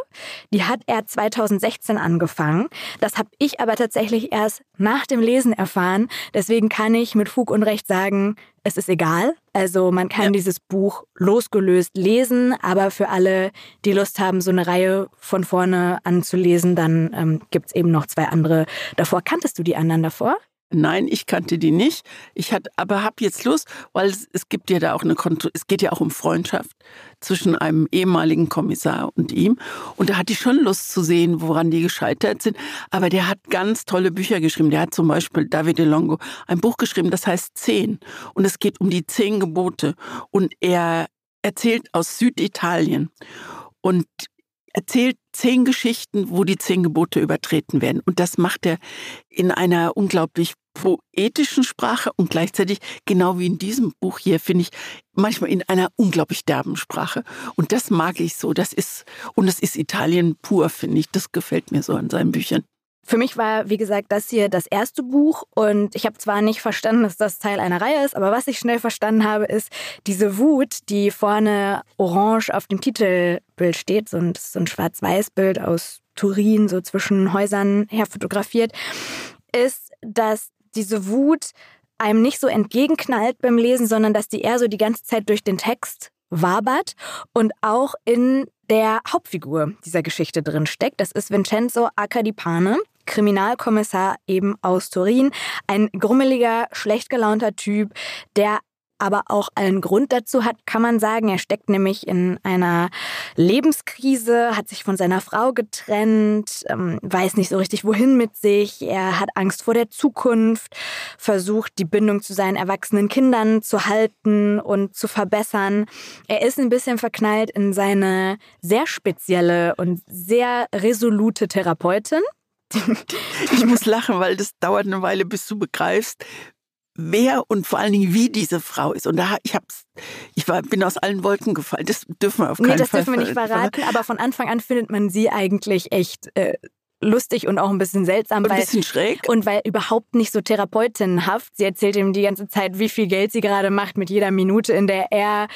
Die hat er 2016 angefangen. Das habe ich aber tatsächlich erst nach dem Lesen erfahren. Deswegen kann ich mit Fug und Recht sagen, es ist egal. Also man kann ja. dieses Buch losgelöst lesen, aber für alle, die Lust haben, so eine Reihe von vorne anzulesen, dann ähm, gibt es eben noch zwei andere davor. Kanntest du die anderen davor? Nein, ich kannte die nicht. Ich hatte, aber habe jetzt Lust, weil es, es, gibt ja da auch eine Kontro es geht ja auch um Freundschaft zwischen einem ehemaligen Kommissar und ihm. Und da hatte ich schon Lust zu sehen, woran die gescheitert sind. Aber der hat ganz tolle Bücher geschrieben. Der hat zum Beispiel David Longo ein Buch geschrieben, das heißt Zehn. Und es geht um die zehn Gebote. Und er erzählt aus Süditalien. Und erzählt zehn Geschichten, wo die zehn Gebote übertreten werden. Und das macht er in einer unglaublich poetischen Sprache und gleichzeitig, genau wie in diesem Buch hier, finde ich, manchmal in einer unglaublich derben Sprache. Und das mag ich so. Das ist, und das ist Italien pur, finde ich. Das gefällt mir so an seinen Büchern. Für mich war, wie gesagt, das hier das erste Buch und ich habe zwar nicht verstanden, dass das Teil einer Reihe ist, aber was ich schnell verstanden habe, ist diese Wut, die vorne orange auf dem Titelbild steht, so ein, so ein Schwarz-Weiß-Bild aus Turin, so zwischen Häusern her fotografiert, ist, dass diese Wut einem nicht so entgegenknallt beim Lesen, sondern dass die eher so die ganze Zeit durch den Text wabert und auch in der Hauptfigur dieser Geschichte drin steckt. Das ist Vincenzo Accadipane. Kriminalkommissar eben aus Turin, ein grummeliger, schlecht gelaunter Typ, der aber auch einen Grund dazu hat, kann man sagen. Er steckt nämlich in einer Lebenskrise, hat sich von seiner Frau getrennt, ähm, weiß nicht so richtig wohin mit sich. Er hat Angst vor der Zukunft, versucht die Bindung zu seinen erwachsenen Kindern zu halten und zu verbessern. Er ist ein bisschen verknallt in seine sehr spezielle und sehr resolute Therapeutin. Ich muss lachen, weil das dauert eine Weile, bis du begreifst, wer und vor allen Dingen wie diese Frau ist. Und da ich hab's, ich war, bin aus allen Wolken gefallen. Das dürfen wir auf keinen nee, das Fall. dürfen wir nicht verraten, aber von Anfang an findet man sie eigentlich echt äh, lustig und auch ein bisschen seltsam. Und weil, ein bisschen schräg. Und weil überhaupt nicht so therapeutenhaft. Sie erzählt ihm die ganze Zeit, wie viel Geld sie gerade macht mit jeder Minute, in der er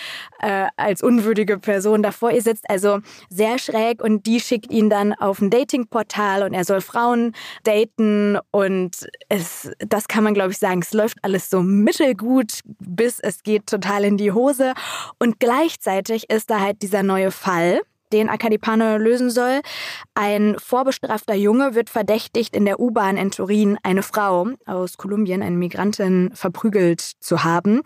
äh, als unwürdige Person davor ihr sitzt. Also sehr schräg und die schickt ihn dann auf ein Datingportal und er soll Frauen daten und es, das kann man glaube ich sagen, es läuft alles so mittelgut, bis es geht total in die Hose und gleichzeitig ist da halt dieser neue Fall den Akadipane lösen soll. Ein vorbestrafter Junge wird verdächtigt, in der U-Bahn in Turin eine Frau aus Kolumbien, eine Migrantin, verprügelt zu haben.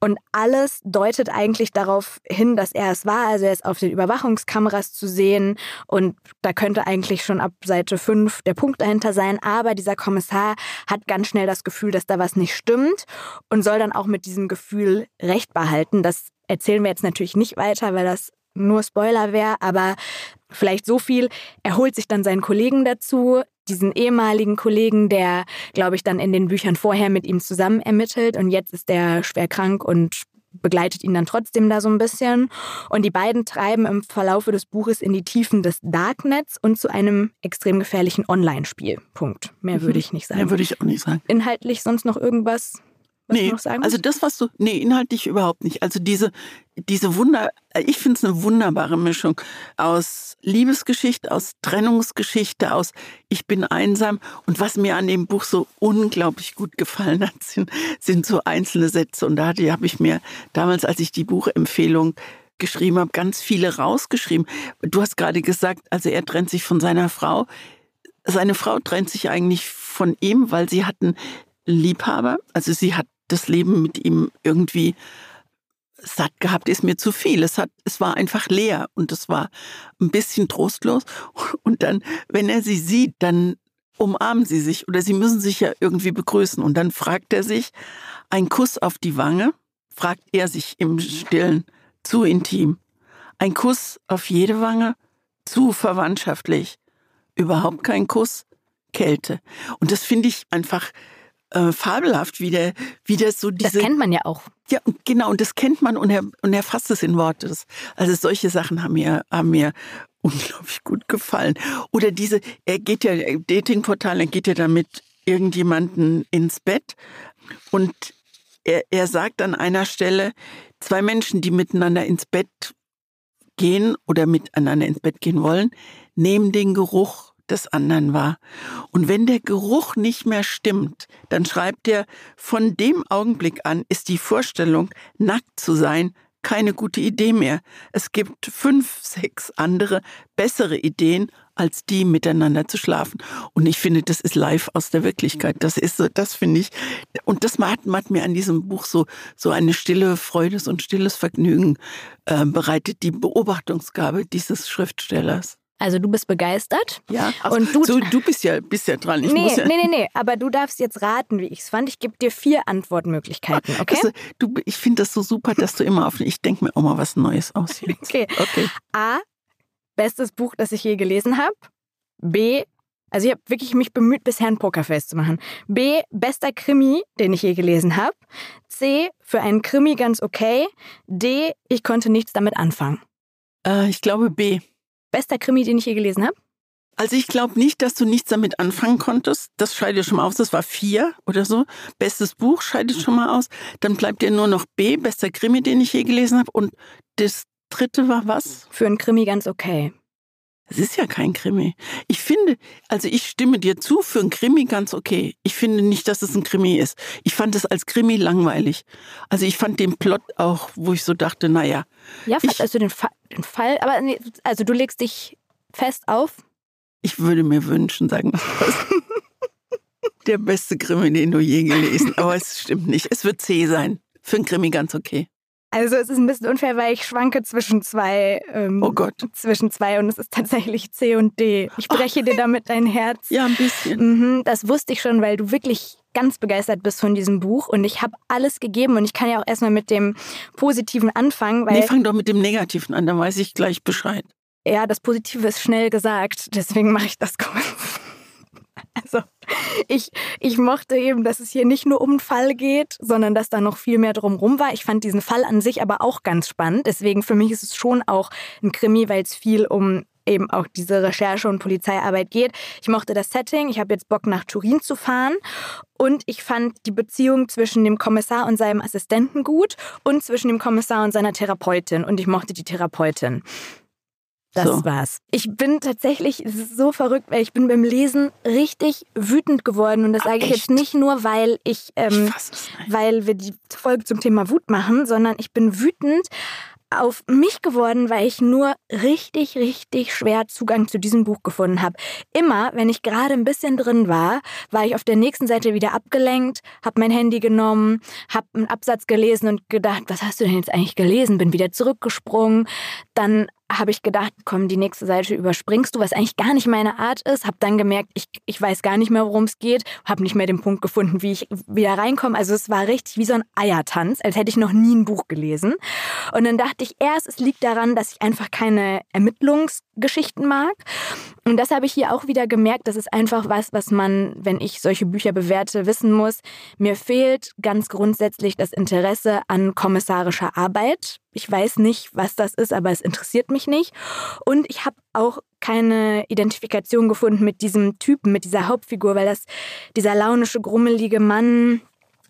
Und alles deutet eigentlich darauf hin, dass er es war. Also er ist auf den Überwachungskameras zu sehen und da könnte eigentlich schon ab Seite 5 der Punkt dahinter sein. Aber dieser Kommissar hat ganz schnell das Gefühl, dass da was nicht stimmt und soll dann auch mit diesem Gefühl Recht behalten. Das erzählen wir jetzt natürlich nicht weiter, weil das nur Spoiler wäre, aber vielleicht so viel. Er holt sich dann seinen Kollegen dazu, diesen ehemaligen Kollegen, der, glaube ich, dann in den Büchern vorher mit ihm zusammen ermittelt und jetzt ist er schwer krank und begleitet ihn dann trotzdem da so ein bisschen. Und die beiden treiben im Verlaufe des Buches in die Tiefen des Darknets und zu einem extrem gefährlichen Online-Spiel. Punkt. Mehr mhm. würde ich nicht sagen. Mehr würde ich auch nicht sagen. Inhaltlich sonst noch irgendwas? Was nee, also das, was du, nee, inhaltlich überhaupt nicht. Also diese, diese Wunder, ich finde es eine wunderbare Mischung aus Liebesgeschichte, aus Trennungsgeschichte, aus Ich bin einsam. Und was mir an dem Buch so unglaublich gut gefallen hat, sind, sind so einzelne Sätze. Und da habe ich mir damals, als ich die Buchempfehlung geschrieben habe, ganz viele rausgeschrieben. Du hast gerade gesagt, also er trennt sich von seiner Frau. Seine Frau trennt sich eigentlich von ihm, weil sie hatten Liebhaber. Also sie hat das Leben mit ihm irgendwie satt gehabt, ist mir zu viel. Es, hat, es war einfach leer und es war ein bisschen trostlos. Und dann, wenn er sie sieht, dann umarmen sie sich oder sie müssen sich ja irgendwie begrüßen. Und dann fragt er sich, ein Kuss auf die Wange, fragt er sich im Stillen, zu intim. Ein Kuss auf jede Wange, zu verwandtschaftlich. Überhaupt kein Kuss, Kälte. Und das finde ich einfach äh, fabelhaft, wie der, wie der so diese. Das kennt man ja auch. Ja, genau, und das kennt man und er, und er fasst es in Worte. Also solche Sachen haben mir, haben mir unglaublich gut gefallen. Oder diese, er geht ja, Datingportal, er geht ja damit irgendjemanden ins Bett und er, er sagt an einer Stelle, zwei Menschen, die miteinander ins Bett gehen oder miteinander ins Bett gehen wollen, nehmen den Geruch des anderen war. Und wenn der Geruch nicht mehr stimmt, dann schreibt er, von dem Augenblick an ist die Vorstellung, nackt zu sein, keine gute Idee mehr. Es gibt fünf, sechs andere bessere Ideen, als die miteinander zu schlafen. Und ich finde, das ist live aus der Wirklichkeit. Das ist so, das finde ich. Und das hat, hat, mir an diesem Buch so, so eine stille Freude, ein stilles Vergnügen äh, bereitet, die Beobachtungsgabe dieses Schriftstellers. Also du bist begeistert. Ja. Und du, so, du bist ja, bist ja dran. Ich nee, muss ja nee, nee, nee. Aber du darfst jetzt raten, wie ich es fand. Ich gebe dir vier Antwortmöglichkeiten, okay? Also, du, ich finde das so super, dass du immer auf. Ich denke mir auch mal was Neues aus. Jetzt. Okay. okay. A. Bestes Buch, das ich je gelesen habe. B. Also ich habe wirklich mich bemüht, bisher ein Pokerface zu machen. B. Bester Krimi, den ich je gelesen habe. C. Für einen Krimi ganz okay. D. Ich konnte nichts damit anfangen. Äh, ich glaube B. Bester Krimi, den ich je gelesen habe? Also ich glaube nicht, dass du nichts damit anfangen konntest. Das scheidet schon mal aus. Das war vier oder so. Bestes Buch scheidet schon mal aus. Dann bleibt dir nur noch B, bester Krimi, den ich je gelesen habe. Und das dritte war was? Für einen Krimi ganz okay. Es ist ja kein Krimi. Ich finde, also ich stimme dir zu, für einen Krimi ganz okay. Ich finde nicht, dass es ein Krimi ist. Ich fand es als Krimi langweilig. Also ich fand den Plot auch, wo ich so dachte, naja. Ja, ich, also den, Fa den Fall, aber nee, also du legst dich fest auf? Ich würde mir wünschen, sagen wir was. Der beste Krimi, den du je gelesen. Aber es stimmt nicht. Es wird C sein. Für einen Krimi ganz okay. Also es ist ein bisschen unfair, weil ich schwanke zwischen zwei. Ähm, oh Gott. Zwischen zwei und es ist tatsächlich C und D. Ich breche oh, dir damit dein Herz. Ja, ein bisschen. Mhm, das wusste ich schon, weil du wirklich ganz begeistert bist von diesem Buch und ich habe alles gegeben und ich kann ja auch erstmal mit dem Positiven anfangen. Weil nee, fang doch mit dem Negativen an, dann weiß ich gleich Bescheid. Ja, das Positive ist schnell gesagt, deswegen mache ich das kurz. Also ich, ich mochte eben, dass es hier nicht nur um den Fall geht, sondern dass da noch viel mehr drumherum war. Ich fand diesen Fall an sich aber auch ganz spannend. Deswegen für mich ist es schon auch ein Krimi, weil es viel um eben auch diese Recherche und Polizeiarbeit geht. Ich mochte das Setting. Ich habe jetzt Bock nach Turin zu fahren und ich fand die Beziehung zwischen dem Kommissar und seinem Assistenten gut und zwischen dem Kommissar und seiner Therapeutin und ich mochte die Therapeutin. Das so. war's. Ich bin tatsächlich so verrückt, weil ich bin beim Lesen richtig wütend geworden. Und das sage ich jetzt nicht nur, weil ich, ähm, ich weil wir die Folge zum Thema Wut machen, sondern ich bin wütend auf mich geworden, weil ich nur richtig, richtig schwer Zugang zu diesem Buch gefunden habe. Immer, wenn ich gerade ein bisschen drin war, war ich auf der nächsten Seite wieder abgelenkt, habe mein Handy genommen, habe einen Absatz gelesen und gedacht, was hast du denn jetzt eigentlich gelesen? Bin wieder zurückgesprungen. Dann habe ich gedacht, komm, die nächste Seite überspringst du, was eigentlich gar nicht meine Art ist. Habe dann gemerkt, ich, ich weiß gar nicht mehr, worum es geht. Habe nicht mehr den Punkt gefunden, wie ich wieder reinkomme. Also es war richtig wie so ein Eiertanz, als hätte ich noch nie ein Buch gelesen. Und dann dachte ich erst, es liegt daran, dass ich einfach keine Ermittlungsgeschichten mag. Und das habe ich hier auch wieder gemerkt. Das ist einfach was, was man, wenn ich solche Bücher bewerte, wissen muss. Mir fehlt ganz grundsätzlich das Interesse an kommissarischer Arbeit. Ich weiß nicht, was das ist, aber es interessiert mich nicht. Und ich habe auch keine Identifikation gefunden mit diesem Typen, mit dieser Hauptfigur, weil das dieser launische, grummelige Mann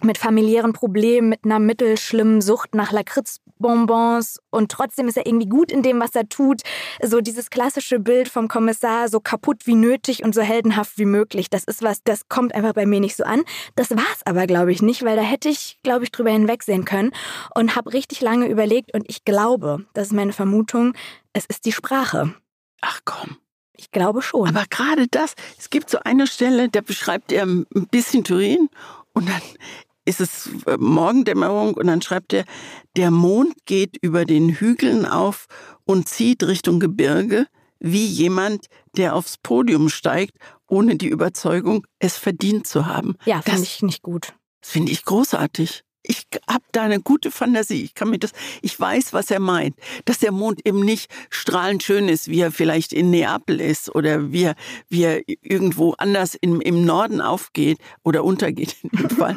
mit familiären Problemen, mit einer mittelschlimmen Sucht nach Lakritzbonbons und trotzdem ist er irgendwie gut in dem, was er tut. So dieses klassische Bild vom Kommissar, so kaputt wie nötig und so heldenhaft wie möglich. Das ist was, das kommt einfach bei mir nicht so an. Das war es aber, glaube ich, nicht, weil da hätte ich, glaube ich, drüber hinwegsehen können und habe richtig lange überlegt und ich glaube, das ist meine Vermutung, es ist die Sprache. Ach komm. Ich glaube schon. Aber gerade das, es gibt so eine Stelle, da beschreibt er ein bisschen Turin und dann ist es äh, Morgendämmerung und dann schreibt er, der Mond geht über den Hügeln auf und zieht Richtung Gebirge, wie jemand, der aufs Podium steigt, ohne die Überzeugung, es verdient zu haben. Ja, finde ich nicht gut. Das finde ich großartig ich habe da eine gute Fantasie. Ich kann mir das, ich weiß, was er meint. Dass der Mond eben nicht strahlend schön ist, wie er vielleicht in Neapel ist oder wie er, wie er irgendwo anders im, im Norden aufgeht oder untergeht in dem Fall,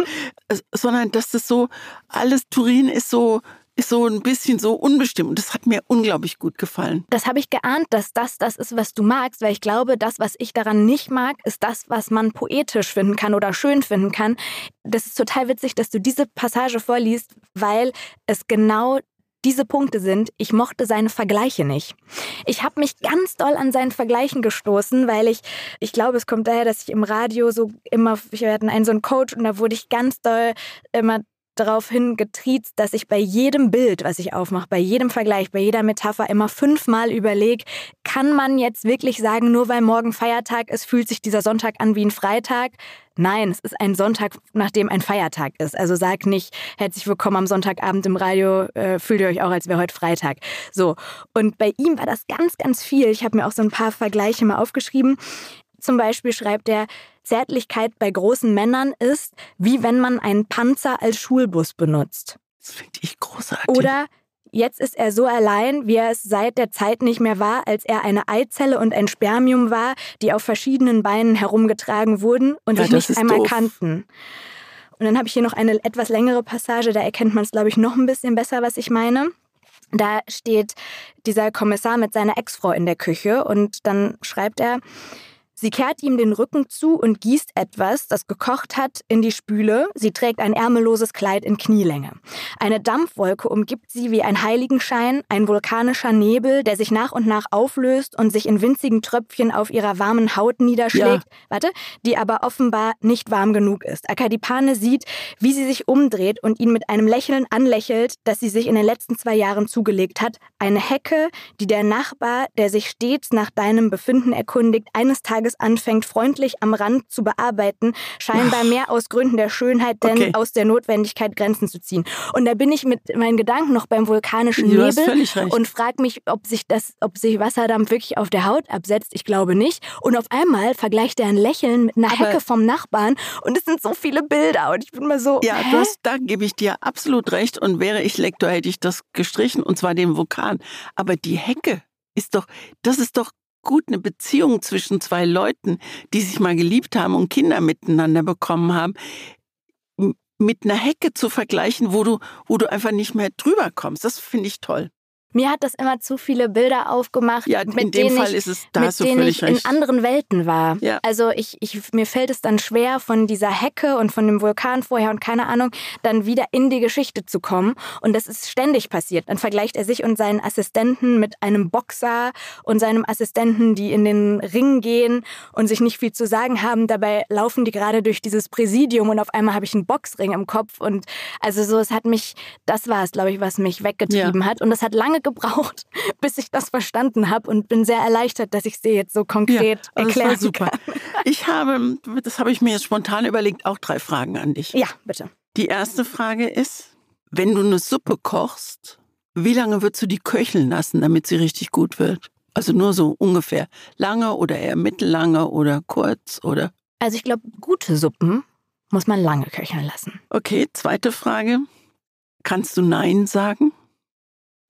sondern dass das so, alles Turin ist so, ist so ein bisschen so unbestimmt. Und das hat mir unglaublich gut gefallen. Das habe ich geahnt, dass das das ist, was du magst, weil ich glaube, das, was ich daran nicht mag, ist das, was man poetisch finden kann oder schön finden kann. Das ist total witzig, dass du diese Passage vorliest, weil es genau diese Punkte sind, ich mochte seine Vergleiche nicht. Ich habe mich ganz doll an seinen Vergleichen gestoßen, weil ich, ich glaube, es kommt daher, dass ich im Radio so immer, wir hatten einen so einen Coach und da wurde ich ganz doll immer darauf hingetriezt, dass ich bei jedem Bild, was ich aufmache, bei jedem Vergleich, bei jeder Metapher immer fünfmal überlege, kann man jetzt wirklich sagen, nur weil morgen Feiertag ist, fühlt sich dieser Sonntag an wie ein Freitag? Nein, es ist ein Sonntag, nachdem ein Feiertag ist. Also sag nicht, herzlich willkommen am Sonntagabend im Radio, äh, fühlt ihr euch auch, als wäre heute Freitag. So. Und bei ihm war das ganz, ganz viel. Ich habe mir auch so ein paar Vergleiche mal aufgeschrieben. Zum Beispiel schreibt er, Zärtlichkeit bei großen Männern ist, wie wenn man einen Panzer als Schulbus benutzt. Das finde ich großartig. Oder jetzt ist er so allein, wie er es seit der Zeit nicht mehr war, als er eine Eizelle und ein Spermium war, die auf verschiedenen Beinen herumgetragen wurden und ja, sich nicht einmal doof. kannten. Und dann habe ich hier noch eine etwas längere Passage, da erkennt man es, glaube ich, noch ein bisschen besser, was ich meine. Da steht dieser Kommissar mit seiner Ex-Frau in der Küche und dann schreibt er, Sie kehrt ihm den Rücken zu und gießt etwas, das gekocht hat, in die Spüle. Sie trägt ein ärmelloses Kleid in Knielänge. Eine Dampfwolke umgibt sie wie ein Heiligenschein, ein vulkanischer Nebel, der sich nach und nach auflöst und sich in winzigen Tröpfchen auf ihrer warmen Haut niederschlägt. Ja. Warte, die aber offenbar nicht warm genug ist. Akadipane sieht, wie sie sich umdreht und ihn mit einem Lächeln anlächelt, das sie sich in den letzten zwei Jahren zugelegt hat. Eine Hecke, die der Nachbar, der sich stets nach deinem Befinden erkundigt, eines Tages es anfängt, freundlich am Rand zu bearbeiten, scheinbar mehr aus Gründen der Schönheit, denn okay. aus der Notwendigkeit Grenzen zu ziehen. Und da bin ich mit meinen Gedanken noch beim vulkanischen du Nebel und frage mich, ob sich das, ob sich Wasserdampf wirklich auf der Haut absetzt. Ich glaube nicht. Und auf einmal vergleicht er ein Lächeln mit einer Aber Hecke vom Nachbarn und es sind so viele Bilder und ich bin mal so. Ja? Hast, da gebe ich dir absolut recht. Und wäre ich Lektor, hätte ich das gestrichen und zwar den Vulkan. Aber die Hecke ist doch, das ist doch gut eine Beziehung zwischen zwei Leuten, die sich mal geliebt haben und Kinder miteinander bekommen haben, mit einer Hecke zu vergleichen, wo du, wo du einfach nicht mehr drüber kommst. Das finde ich toll. Mir hat das immer zu viele Bilder aufgemacht, ja, mit denen Fall ich, es, mit denen ich in anderen Welten war. Ja. Also ich, ich, mir fällt es dann schwer, von dieser Hecke und von dem Vulkan vorher und keine Ahnung, dann wieder in die Geschichte zu kommen. Und das ist ständig passiert. Dann vergleicht er sich und seinen Assistenten mit einem Boxer und seinem Assistenten, die in den Ring gehen und sich nicht viel zu sagen haben. Dabei laufen die gerade durch dieses Präsidium und auf einmal habe ich einen Boxring im Kopf. Und also so, es hat mich, das war es, glaube ich, was mich weggetrieben ja. hat. Und das hat lange gebraucht, bis ich das verstanden habe und bin sehr erleichtert, dass ich dir jetzt so konkret ja, also erklären super. kann. Ich habe, das habe ich mir jetzt spontan überlegt, auch drei Fragen an dich. Ja, bitte. Die erste Frage ist, wenn du eine Suppe kochst, wie lange würdest du die köcheln lassen, damit sie richtig gut wird? Also nur so ungefähr lange oder eher mittellange oder kurz oder? Also ich glaube, gute Suppen muss man lange köcheln lassen. Okay, zweite Frage. Kannst du Nein sagen?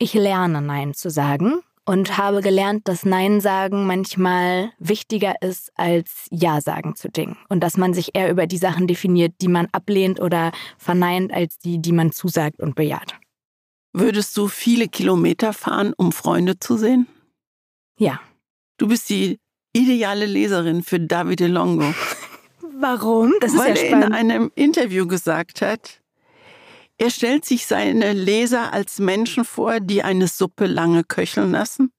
Ich lerne Nein zu sagen und habe gelernt, dass Nein sagen manchmal wichtiger ist als Ja sagen zu Dingen und dass man sich eher über die Sachen definiert, die man ablehnt oder verneint, als die, die man zusagt und bejaht. Würdest du viele Kilometer fahren, um Freunde zu sehen? Ja. Du bist die ideale Leserin für Davide Longo. Warum? Das ist Weil ja spannend. er in einem Interview gesagt hat, er stellt sich seine Leser als Menschen vor, die eine Suppe lange köcheln lassen,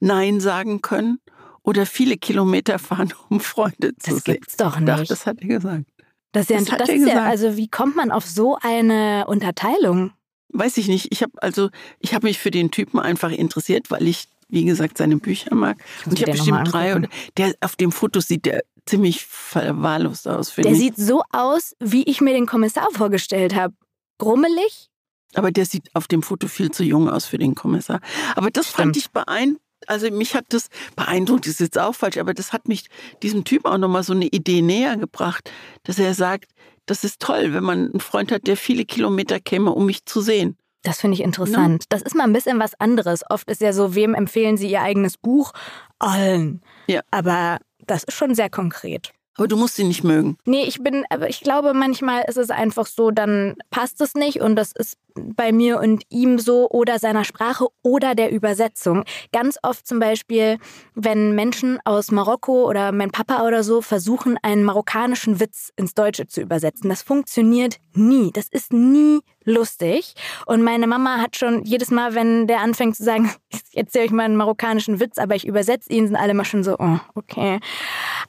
Nein sagen können oder viele Kilometer fahren, um Freunde zu das sehen. Das gibt's doch nicht. Doch, das hat er gesagt. Das ist ja, das das ist ja also wie kommt man auf so eine Unterteilung? Weiß ich nicht. Ich habe also, ich habe mich für den Typen einfach interessiert, weil ich, wie gesagt, seine Bücher mag. Ich und ich habe bestimmt drei. Und der auf dem Foto sieht der ziemlich verwahrlost aus. Der ich. sieht so aus, wie ich mir den Kommissar vorgestellt habe grummelig. Aber der sieht auf dem Foto viel zu jung aus für den Kommissar. Aber das Stimmt. fand ich beeindruckend. Also mich hat das beeindruckt, ist jetzt auch falsch, aber das hat mich diesem Typ auch nochmal so eine Idee näher gebracht, dass er sagt, das ist toll, wenn man einen Freund hat, der viele Kilometer käme, um mich zu sehen. Das finde ich interessant. No? Das ist mal ein bisschen was anderes. Oft ist ja so, wem empfehlen Sie Ihr eigenes Buch? Allen. Ja. Aber das ist schon sehr konkret. Aber du musst sie nicht mögen. Nee, ich bin, aber ich glaube, manchmal ist es einfach so, dann passt es nicht und das ist bei mir und ihm so oder seiner Sprache oder der Übersetzung. Ganz oft zum Beispiel, wenn Menschen aus Marokko oder mein Papa oder so versuchen, einen marokkanischen Witz ins Deutsche zu übersetzen. Das funktioniert nie. Das ist nie lustig. Und meine Mama hat schon jedes Mal, wenn der anfängt zu sagen, ich erzähle euch mal einen marokkanischen Witz, aber ich übersetze ihn, sind alle mal schon so, oh, okay.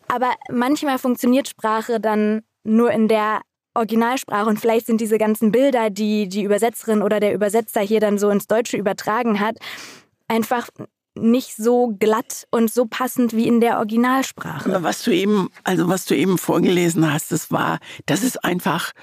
Aber manchmal funktioniert Sprache dann nur in der Originalsprache und vielleicht sind diese ganzen Bilder, die die Übersetzerin oder der Übersetzer hier dann so ins Deutsche übertragen hat, einfach nicht so glatt und so passend wie in der Originalsprache. Was du eben, also was du eben vorgelesen hast, das war, das ist einfach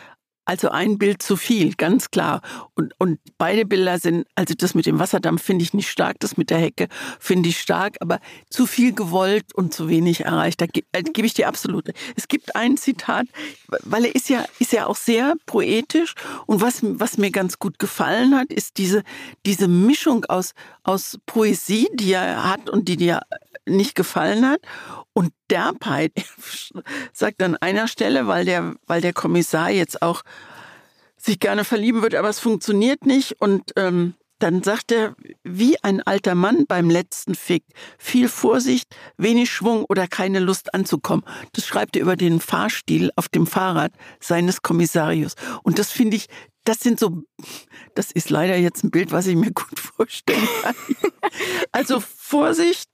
also ein Bild zu viel, ganz klar. Und, und beide Bilder sind, also das mit dem Wasserdampf finde ich nicht stark, das mit der Hecke finde ich stark, aber zu viel gewollt und zu wenig erreicht. Da ge, äh, gebe ich dir absolut. Es gibt ein Zitat, weil er ist ja, ist ja auch sehr poetisch und was, was mir ganz gut gefallen hat, ist diese, diese Mischung aus, aus Poesie, die er hat und die dir nicht gefallen hat und Derbheit sagt an einer Stelle, weil der, weil der Kommissar jetzt auch sich gerne verlieben wird, aber es funktioniert nicht und ähm, dann sagt er, wie ein alter Mann beim letzten Fick. Viel Vorsicht, wenig Schwung oder keine Lust anzukommen. Das schreibt er über den Fahrstil auf dem Fahrrad seines Kommissarius. Und das finde ich, das sind so, das ist leider jetzt ein Bild, was ich mir gut vorstellen kann. Also Vorsicht,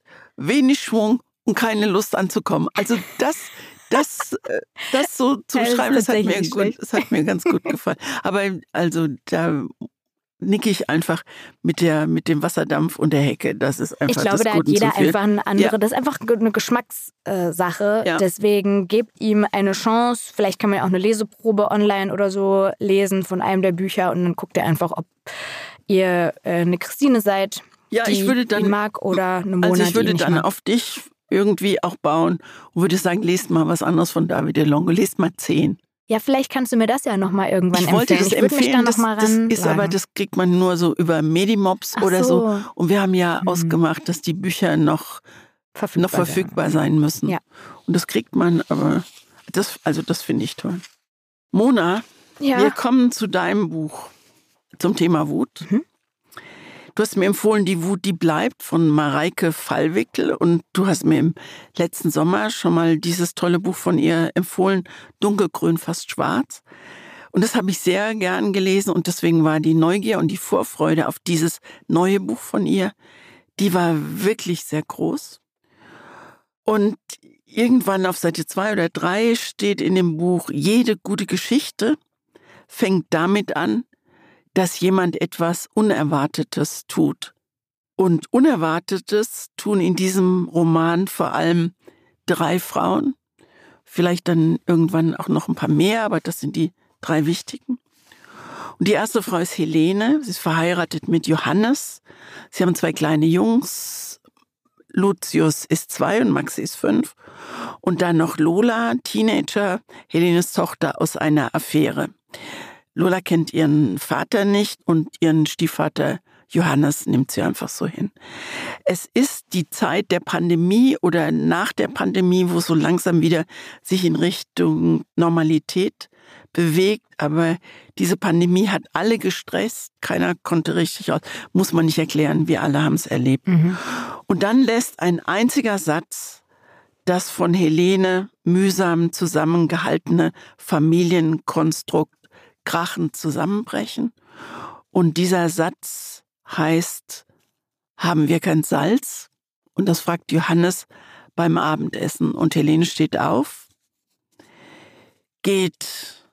wenig Schwung und keine Lust anzukommen. Also das, das, äh, das so zu beschreiben, das hat, mir gut, das hat mir ganz gut gefallen. Aber also da nicke ich einfach mit der mit dem Wasserdampf und der Hecke. Das ist einfach Ich glaube, da hat jeder einfach eine andere. Ja. Das ist einfach eine Geschmackssache. Ja. Deswegen gebt ihm eine Chance. Vielleicht kann man ja auch eine Leseprobe online oder so lesen von einem der Bücher und dann guckt ihr einfach, ob ihr äh, eine Christine seid. Ja, die ich würde dann mag oder eine Mona, Also ich würde dann mag. auf dich irgendwie auch bauen und würde sagen, lest mal was anderes von David Longo, lest mal zehn. Ja, vielleicht kannst du mir das ja nochmal irgendwann ich wollte empfehlen. Das ich empfehlen, mich da noch mal ran das ist aber, das kriegt man nur so über Medimobs Ach oder so. so. Und wir haben ja hm. ausgemacht, dass die Bücher noch verfügbar, noch verfügbar sein müssen. Ja. Und das kriegt man, aber das, also das finde ich toll. Mona, ja. wir kommen zu deinem Buch zum Thema Wut. Mhm. Du hast mir empfohlen, Die Wut, die bleibt von Mareike Fallwickel und du hast mir im letzten Sommer schon mal dieses tolle Buch von ihr empfohlen, Dunkelgrün, fast schwarz. Und das habe ich sehr gern gelesen und deswegen war die Neugier und die Vorfreude auf dieses neue Buch von ihr, die war wirklich sehr groß. Und irgendwann auf Seite zwei oder drei steht in dem Buch, jede gute Geschichte fängt damit an, dass jemand etwas Unerwartetes tut. Und Unerwartetes tun in diesem Roman vor allem drei Frauen, vielleicht dann irgendwann auch noch ein paar mehr, aber das sind die drei wichtigen. Und die erste Frau ist Helene, sie ist verheiratet mit Johannes. Sie haben zwei kleine Jungs. Lucius ist zwei und Maxi ist fünf. Und dann noch Lola, Teenager, Helenes Tochter aus einer Affäre. Lola kennt ihren Vater nicht und ihren Stiefvater Johannes nimmt sie einfach so hin. Es ist die Zeit der Pandemie oder nach der Pandemie, wo so langsam wieder sich in Richtung Normalität bewegt. Aber diese Pandemie hat alle gestresst. Keiner konnte richtig aus. Muss man nicht erklären. Wir alle haben es erlebt. Mhm. Und dann lässt ein einziger Satz das von Helene mühsam zusammengehaltene Familienkonstrukt krachend zusammenbrechen. Und dieser Satz heißt, haben wir kein Salz? Und das fragt Johannes beim Abendessen. Und Helene steht auf, geht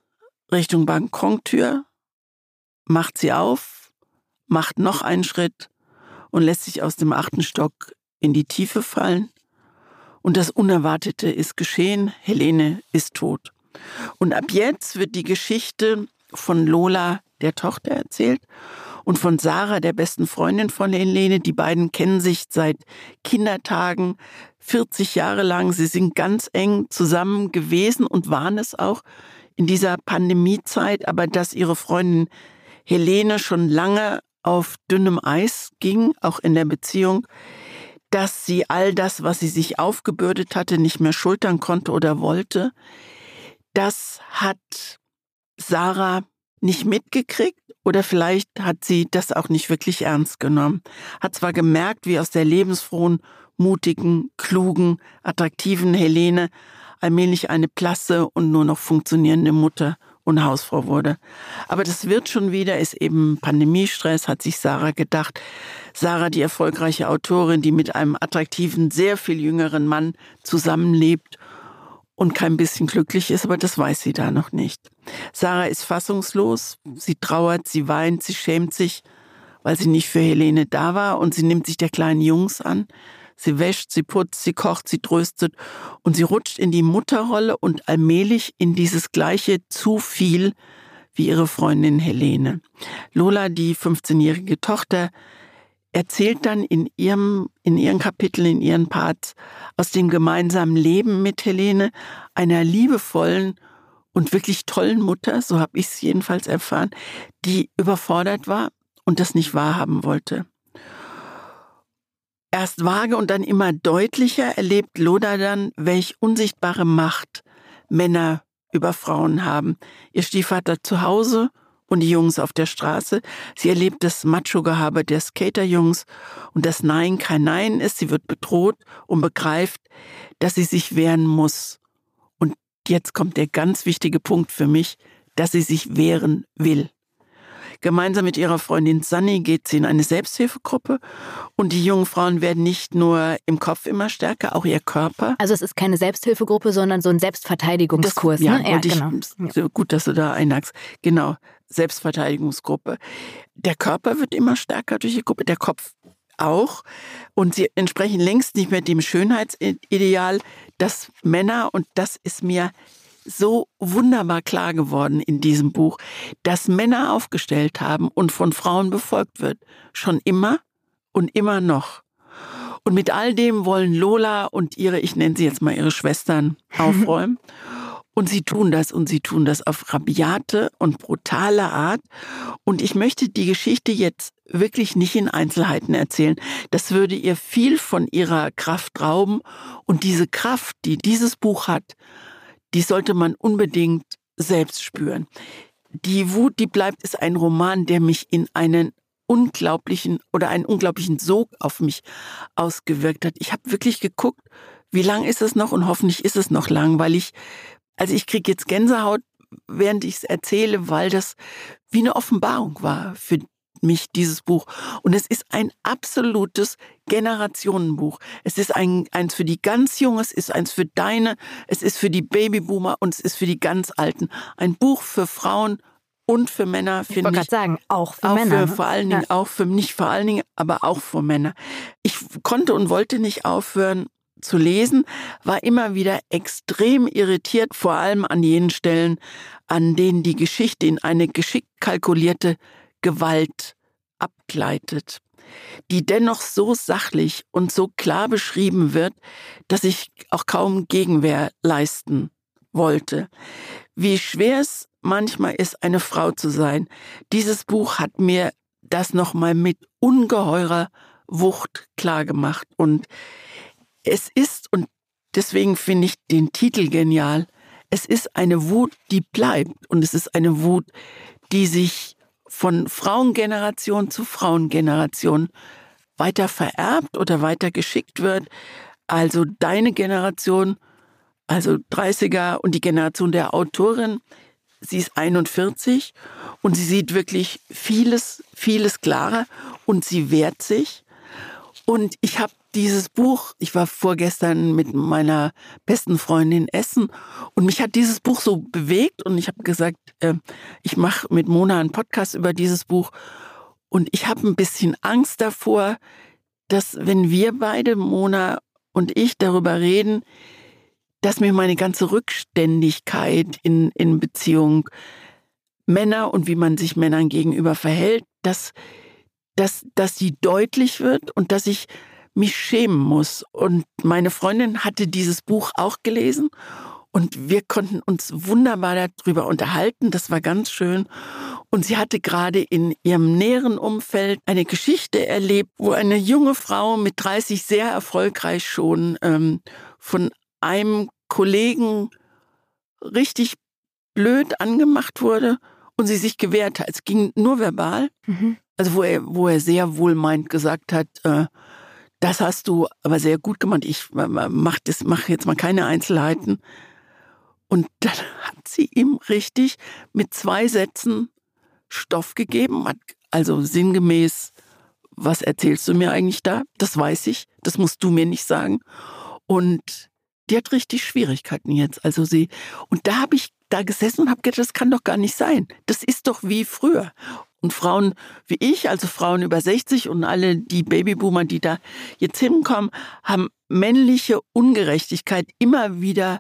Richtung Balkontür, macht sie auf, macht noch einen Schritt und lässt sich aus dem achten Stock in die Tiefe fallen. Und das Unerwartete ist geschehen, Helene ist tot. Und ab jetzt wird die Geschichte von Lola, der Tochter, erzählt und von Sarah, der besten Freundin von Helene. Die beiden kennen sich seit Kindertagen, 40 Jahre lang. Sie sind ganz eng zusammen gewesen und waren es auch in dieser Pandemiezeit, aber dass ihre Freundin Helene schon lange auf dünnem Eis ging, auch in der Beziehung, dass sie all das, was sie sich aufgebürdet hatte, nicht mehr schultern konnte oder wollte, das hat Sarah nicht mitgekriegt oder vielleicht hat sie das auch nicht wirklich ernst genommen. Hat zwar gemerkt, wie aus der lebensfrohen, mutigen, klugen, attraktiven Helene allmählich eine blasse und nur noch funktionierende Mutter und Hausfrau wurde. Aber das wird schon wieder, ist eben Pandemiestress, hat sich Sarah gedacht. Sarah, die erfolgreiche Autorin, die mit einem attraktiven, sehr viel jüngeren Mann zusammenlebt und kein bisschen glücklich ist, aber das weiß sie da noch nicht. Sarah ist fassungslos, sie trauert, sie weint, sie schämt sich, weil sie nicht für Helene da war und sie nimmt sich der kleinen Jungs an. Sie wäscht, sie putzt, sie kocht, sie tröstet und sie rutscht in die Mutterrolle und allmählich in dieses gleiche zu viel wie ihre Freundin Helene. Lola, die 15-jährige Tochter, erzählt dann in ihrem, in ihren Kapiteln, in ihren Parts aus dem gemeinsamen Leben mit Helene, einer liebevollen und wirklich tollen Mutter, so habe ich es jedenfalls erfahren, die überfordert war und das nicht wahrhaben wollte. Erst vage und dann immer deutlicher erlebt Loda dann, welch unsichtbare Macht Männer über Frauen haben. Ihr Stiefvater zu Hause und die Jungs auf der Straße. Sie erlebt das Macho-Gehabe der Skater-Jungs und das Nein kein Nein ist. Sie wird bedroht und begreift, dass sie sich wehren muss. Und jetzt kommt der ganz wichtige Punkt für mich, dass sie sich wehren will. Gemeinsam mit ihrer Freundin Sunny geht sie in eine Selbsthilfegruppe und die jungen Frauen werden nicht nur im Kopf immer stärker, auch ihr Körper. Also es ist keine Selbsthilfegruppe, sondern so ein Selbstverteidigungskurs. Das, ja, ne? ja genau. Ich, gut, dass du da einhagst. Genau, Selbstverteidigungsgruppe. Der Körper wird immer stärker durch die Gruppe, der Kopf auch. Und sie entsprechen längst nicht mehr dem Schönheitsideal, dass Männer, und das ist mir so wunderbar klar geworden in diesem Buch, dass Männer aufgestellt haben und von Frauen befolgt wird. Schon immer und immer noch. Und mit all dem wollen Lola und ihre, ich nenne sie jetzt mal ihre Schwestern, aufräumen. Und sie tun das und sie tun das auf rabiate und brutale Art. Und ich möchte die Geschichte jetzt wirklich nicht in Einzelheiten erzählen. Das würde ihr viel von ihrer Kraft rauben. Und diese Kraft, die dieses Buch hat, die sollte man unbedingt selbst spüren. Die Wut, die bleibt, ist ein Roman, der mich in einen unglaublichen oder einen unglaublichen Sog auf mich ausgewirkt hat. Ich habe wirklich geguckt, wie lang ist es noch und hoffentlich ist es noch lang, weil ich, also ich kriege jetzt Gänsehaut, während ich es erzähle, weil das wie eine Offenbarung war für mich dieses Buch. Und es ist ein absolutes Generationenbuch. Es ist ein, eins für die ganz Jungen, es ist eins für deine, es ist für die Babyboomer und es ist für die ganz Alten. Ein Buch für Frauen und für Männer, finde ich. wollte gerade sagen, auch für auch Männer. Für, ne? vor allen Dingen ja. auch für, nicht vor allen Dingen, aber auch für Männer. Ich konnte und wollte nicht aufhören, zu lesen, war immer wieder extrem irritiert, vor allem an jenen Stellen, an denen die Geschichte in eine geschickt kalkulierte Gewalt abgleitet, die dennoch so sachlich und so klar beschrieben wird, dass ich auch kaum Gegenwehr leisten wollte. Wie schwer es manchmal ist, eine Frau zu sein. Dieses Buch hat mir das nochmal mit ungeheurer Wucht klargemacht. Und es ist, und deswegen finde ich den Titel genial, es ist eine Wut, die bleibt. Und es ist eine Wut, die sich von Frauengeneration zu Frauengeneration weiter vererbt oder weiter geschickt wird. Also deine Generation, also 30er und die Generation der Autorin, sie ist 41 und sie sieht wirklich vieles, vieles klarer und sie wehrt sich. Und ich habe dieses Buch, ich war vorgestern mit meiner besten Freundin essen und mich hat dieses Buch so bewegt und ich habe gesagt, äh, ich mache mit Mona einen Podcast über dieses Buch. Und ich habe ein bisschen Angst davor, dass wenn wir beide, Mona und ich, darüber reden, dass mir meine ganze Rückständigkeit in, in Beziehung Männer und wie man sich Männern gegenüber verhält, dass, dass, dass die deutlich wird und dass ich mich schämen muss. Und meine Freundin hatte dieses Buch auch gelesen und wir konnten uns wunderbar darüber unterhalten. Das war ganz schön. Und sie hatte gerade in ihrem näheren Umfeld eine Geschichte erlebt, wo eine junge Frau mit 30 sehr erfolgreich schon ähm, von einem Kollegen richtig blöd angemacht wurde und sie sich gewehrt hat. Es ging nur verbal. Mhm. Also wo er, wo er sehr wohlmeint gesagt hat, äh, das hast du aber sehr gut gemacht. Ich mach, das, mach jetzt mal keine Einzelheiten. Und dann hat sie ihm richtig mit zwei Sätzen Stoff gegeben, also sinngemäß, was erzählst du mir eigentlich da? Das weiß ich, das musst du mir nicht sagen. Und die hat richtig Schwierigkeiten jetzt. Also sie, und da habe ich da gesessen und habe gedacht, das kann doch gar nicht sein. Das ist doch wie früher. Und Frauen wie ich, also Frauen über 60 und alle die Babyboomer, die da jetzt hinkommen, haben männliche Ungerechtigkeit immer wieder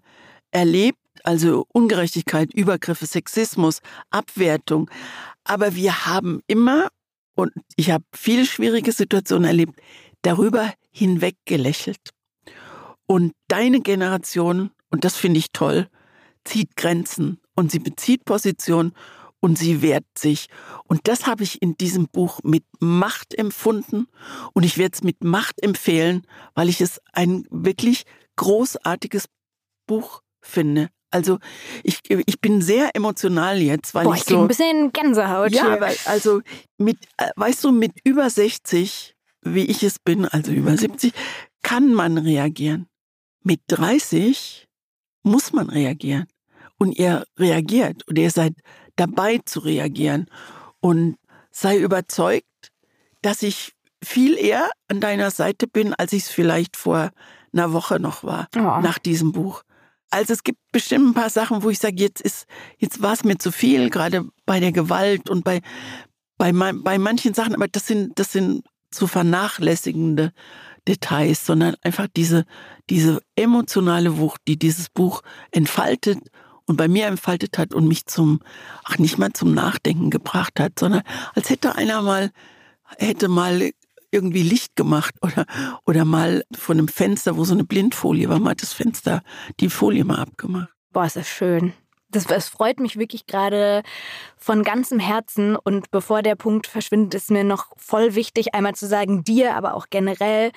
erlebt, also Ungerechtigkeit, Übergriffe, Sexismus, Abwertung. Aber wir haben immer, und ich habe viele schwierige Situationen erlebt, darüber hinweg gelächelt. Und deine Generation, und das finde ich toll, zieht Grenzen und sie bezieht Position und sie wehrt sich. Und das habe ich in diesem Buch mit Macht empfunden und ich werde es mit Macht empfehlen, weil ich es ein wirklich großartiges Buch finde. Also ich, ich bin sehr emotional jetzt, weil Boah, ich, ich so ein bisschen Gänsehaut ja, hier. weil also mit weißt du mit über 60, wie ich es bin, also über 70, kann man reagieren. Mit 30 muss man reagieren und ihr reagiert und ihr seid dabei zu reagieren und sei überzeugt, dass ich viel eher an deiner Seite bin, als ich es vielleicht vor einer Woche noch war, Oh. nach diesem Buch. Also es gibt bestimmt ein paar Sachen, wo ich sage, jetzt ist, jetzt war es mir zu viel, gerade bei der Gewalt und bei, bei, bei manchen Sachen, aber das sind, das sind zu vernachlässigende Details, sondern einfach diese, diese emotionale Wucht, die dieses Buch entfaltet und bei mir entfaltet hat und mich zum, ach nicht mal zum Nachdenken gebracht hat, sondern als hätte einer mal, hätte mal irgendwie Licht gemacht oder, oder mal von einem Fenster, wo so eine Blindfolie war, mal das Fenster, die Folie mal abgemacht. Boah, ist das schön. Das, das freut mich wirklich gerade von ganzem Herzen. Und bevor der Punkt verschwindet, ist mir noch voll wichtig, einmal zu sagen, dir, aber auch generell,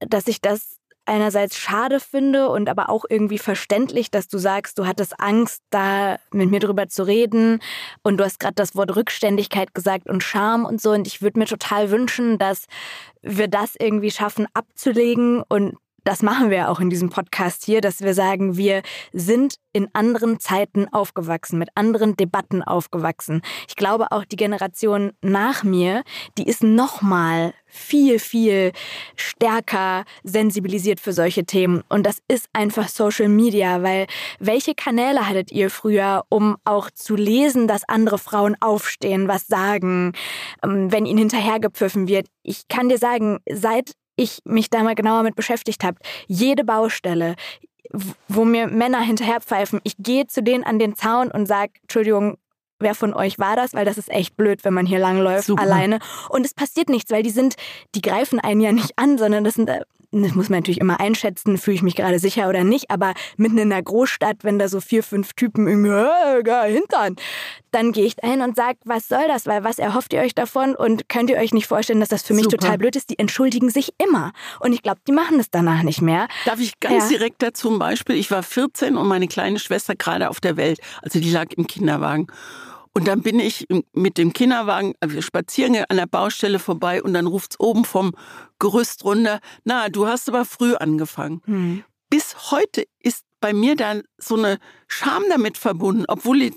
dass ich das einerseits schade finde und aber auch irgendwie verständlich, dass du sagst, du hattest Angst, da mit mir drüber zu reden. Und du hast gerade das Wort Rückständigkeit gesagt und Scham und so. Und ich würde mir total wünschen, dass wir das irgendwie schaffen abzulegen und das machen wir auch in diesem Podcast hier, dass wir sagen, wir sind in anderen Zeiten aufgewachsen, mit anderen Debatten aufgewachsen. Ich glaube auch die Generation nach mir, die ist noch mal viel viel stärker sensibilisiert für solche Themen und das ist einfach Social Media, weil welche Kanäle hattet ihr früher, um auch zu lesen, dass andere Frauen aufstehen, was sagen, ähm, wenn ihnen hinterhergepfiffen wird? Ich kann dir sagen, seit ich mich da mal genauer mit beschäftigt habe, jede Baustelle, wo mir Männer hinterherpfeifen, ich gehe zu denen an den Zaun und sage, Entschuldigung, wer von euch war das? Weil das ist echt blöd, wenn man hier langläuft Super. alleine. Und es passiert nichts, weil die sind, die greifen einen ja nicht an, sondern das sind, äh, das muss man natürlich immer einschätzen, fühle ich mich gerade sicher oder nicht, aber mitten in der Großstadt, wenn da so vier, fünf Typen irgendwie, geil, Hintern, dann gehe ich dahin und sage, was soll das? Weil was erhofft ihr euch davon? Und könnt ihr euch nicht vorstellen, dass das für mich Super. total blöd ist? Die entschuldigen sich immer. Und ich glaube, die machen es danach nicht mehr. Darf ich ganz Ja. direkt dazu ein Beispiel? Ich war 14 und meine kleine Schwester gerade auf der Welt. Also die lag im Kinderwagen. Und dann bin ich mit dem Kinderwagen also spazieren an der Baustelle vorbei und dann ruft's oben vom Gerüst runter, na, du hast aber früh angefangen. Hm. Bis heute ist bei mir dann so eine Scham damit verbunden, obwohl ich,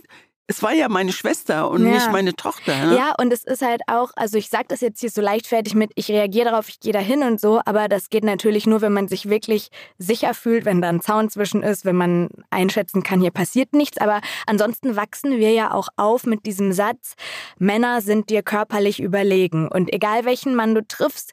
es war ja meine Schwester und Ja. nicht meine Tochter. Ne? Ja, und es ist halt auch, also ich sage das jetzt hier so leichtfertig mit, ich reagiere darauf, ich gehe da hin und so, aber das geht natürlich nur, wenn man sich wirklich sicher fühlt, wenn da ein Zaun zwischen ist, wenn man einschätzen kann, hier passiert nichts. Aber ansonsten wachsen wir ja auch auf mit diesem Satz, Männer sind dir körperlich überlegen. Und egal welchen Mann du triffst,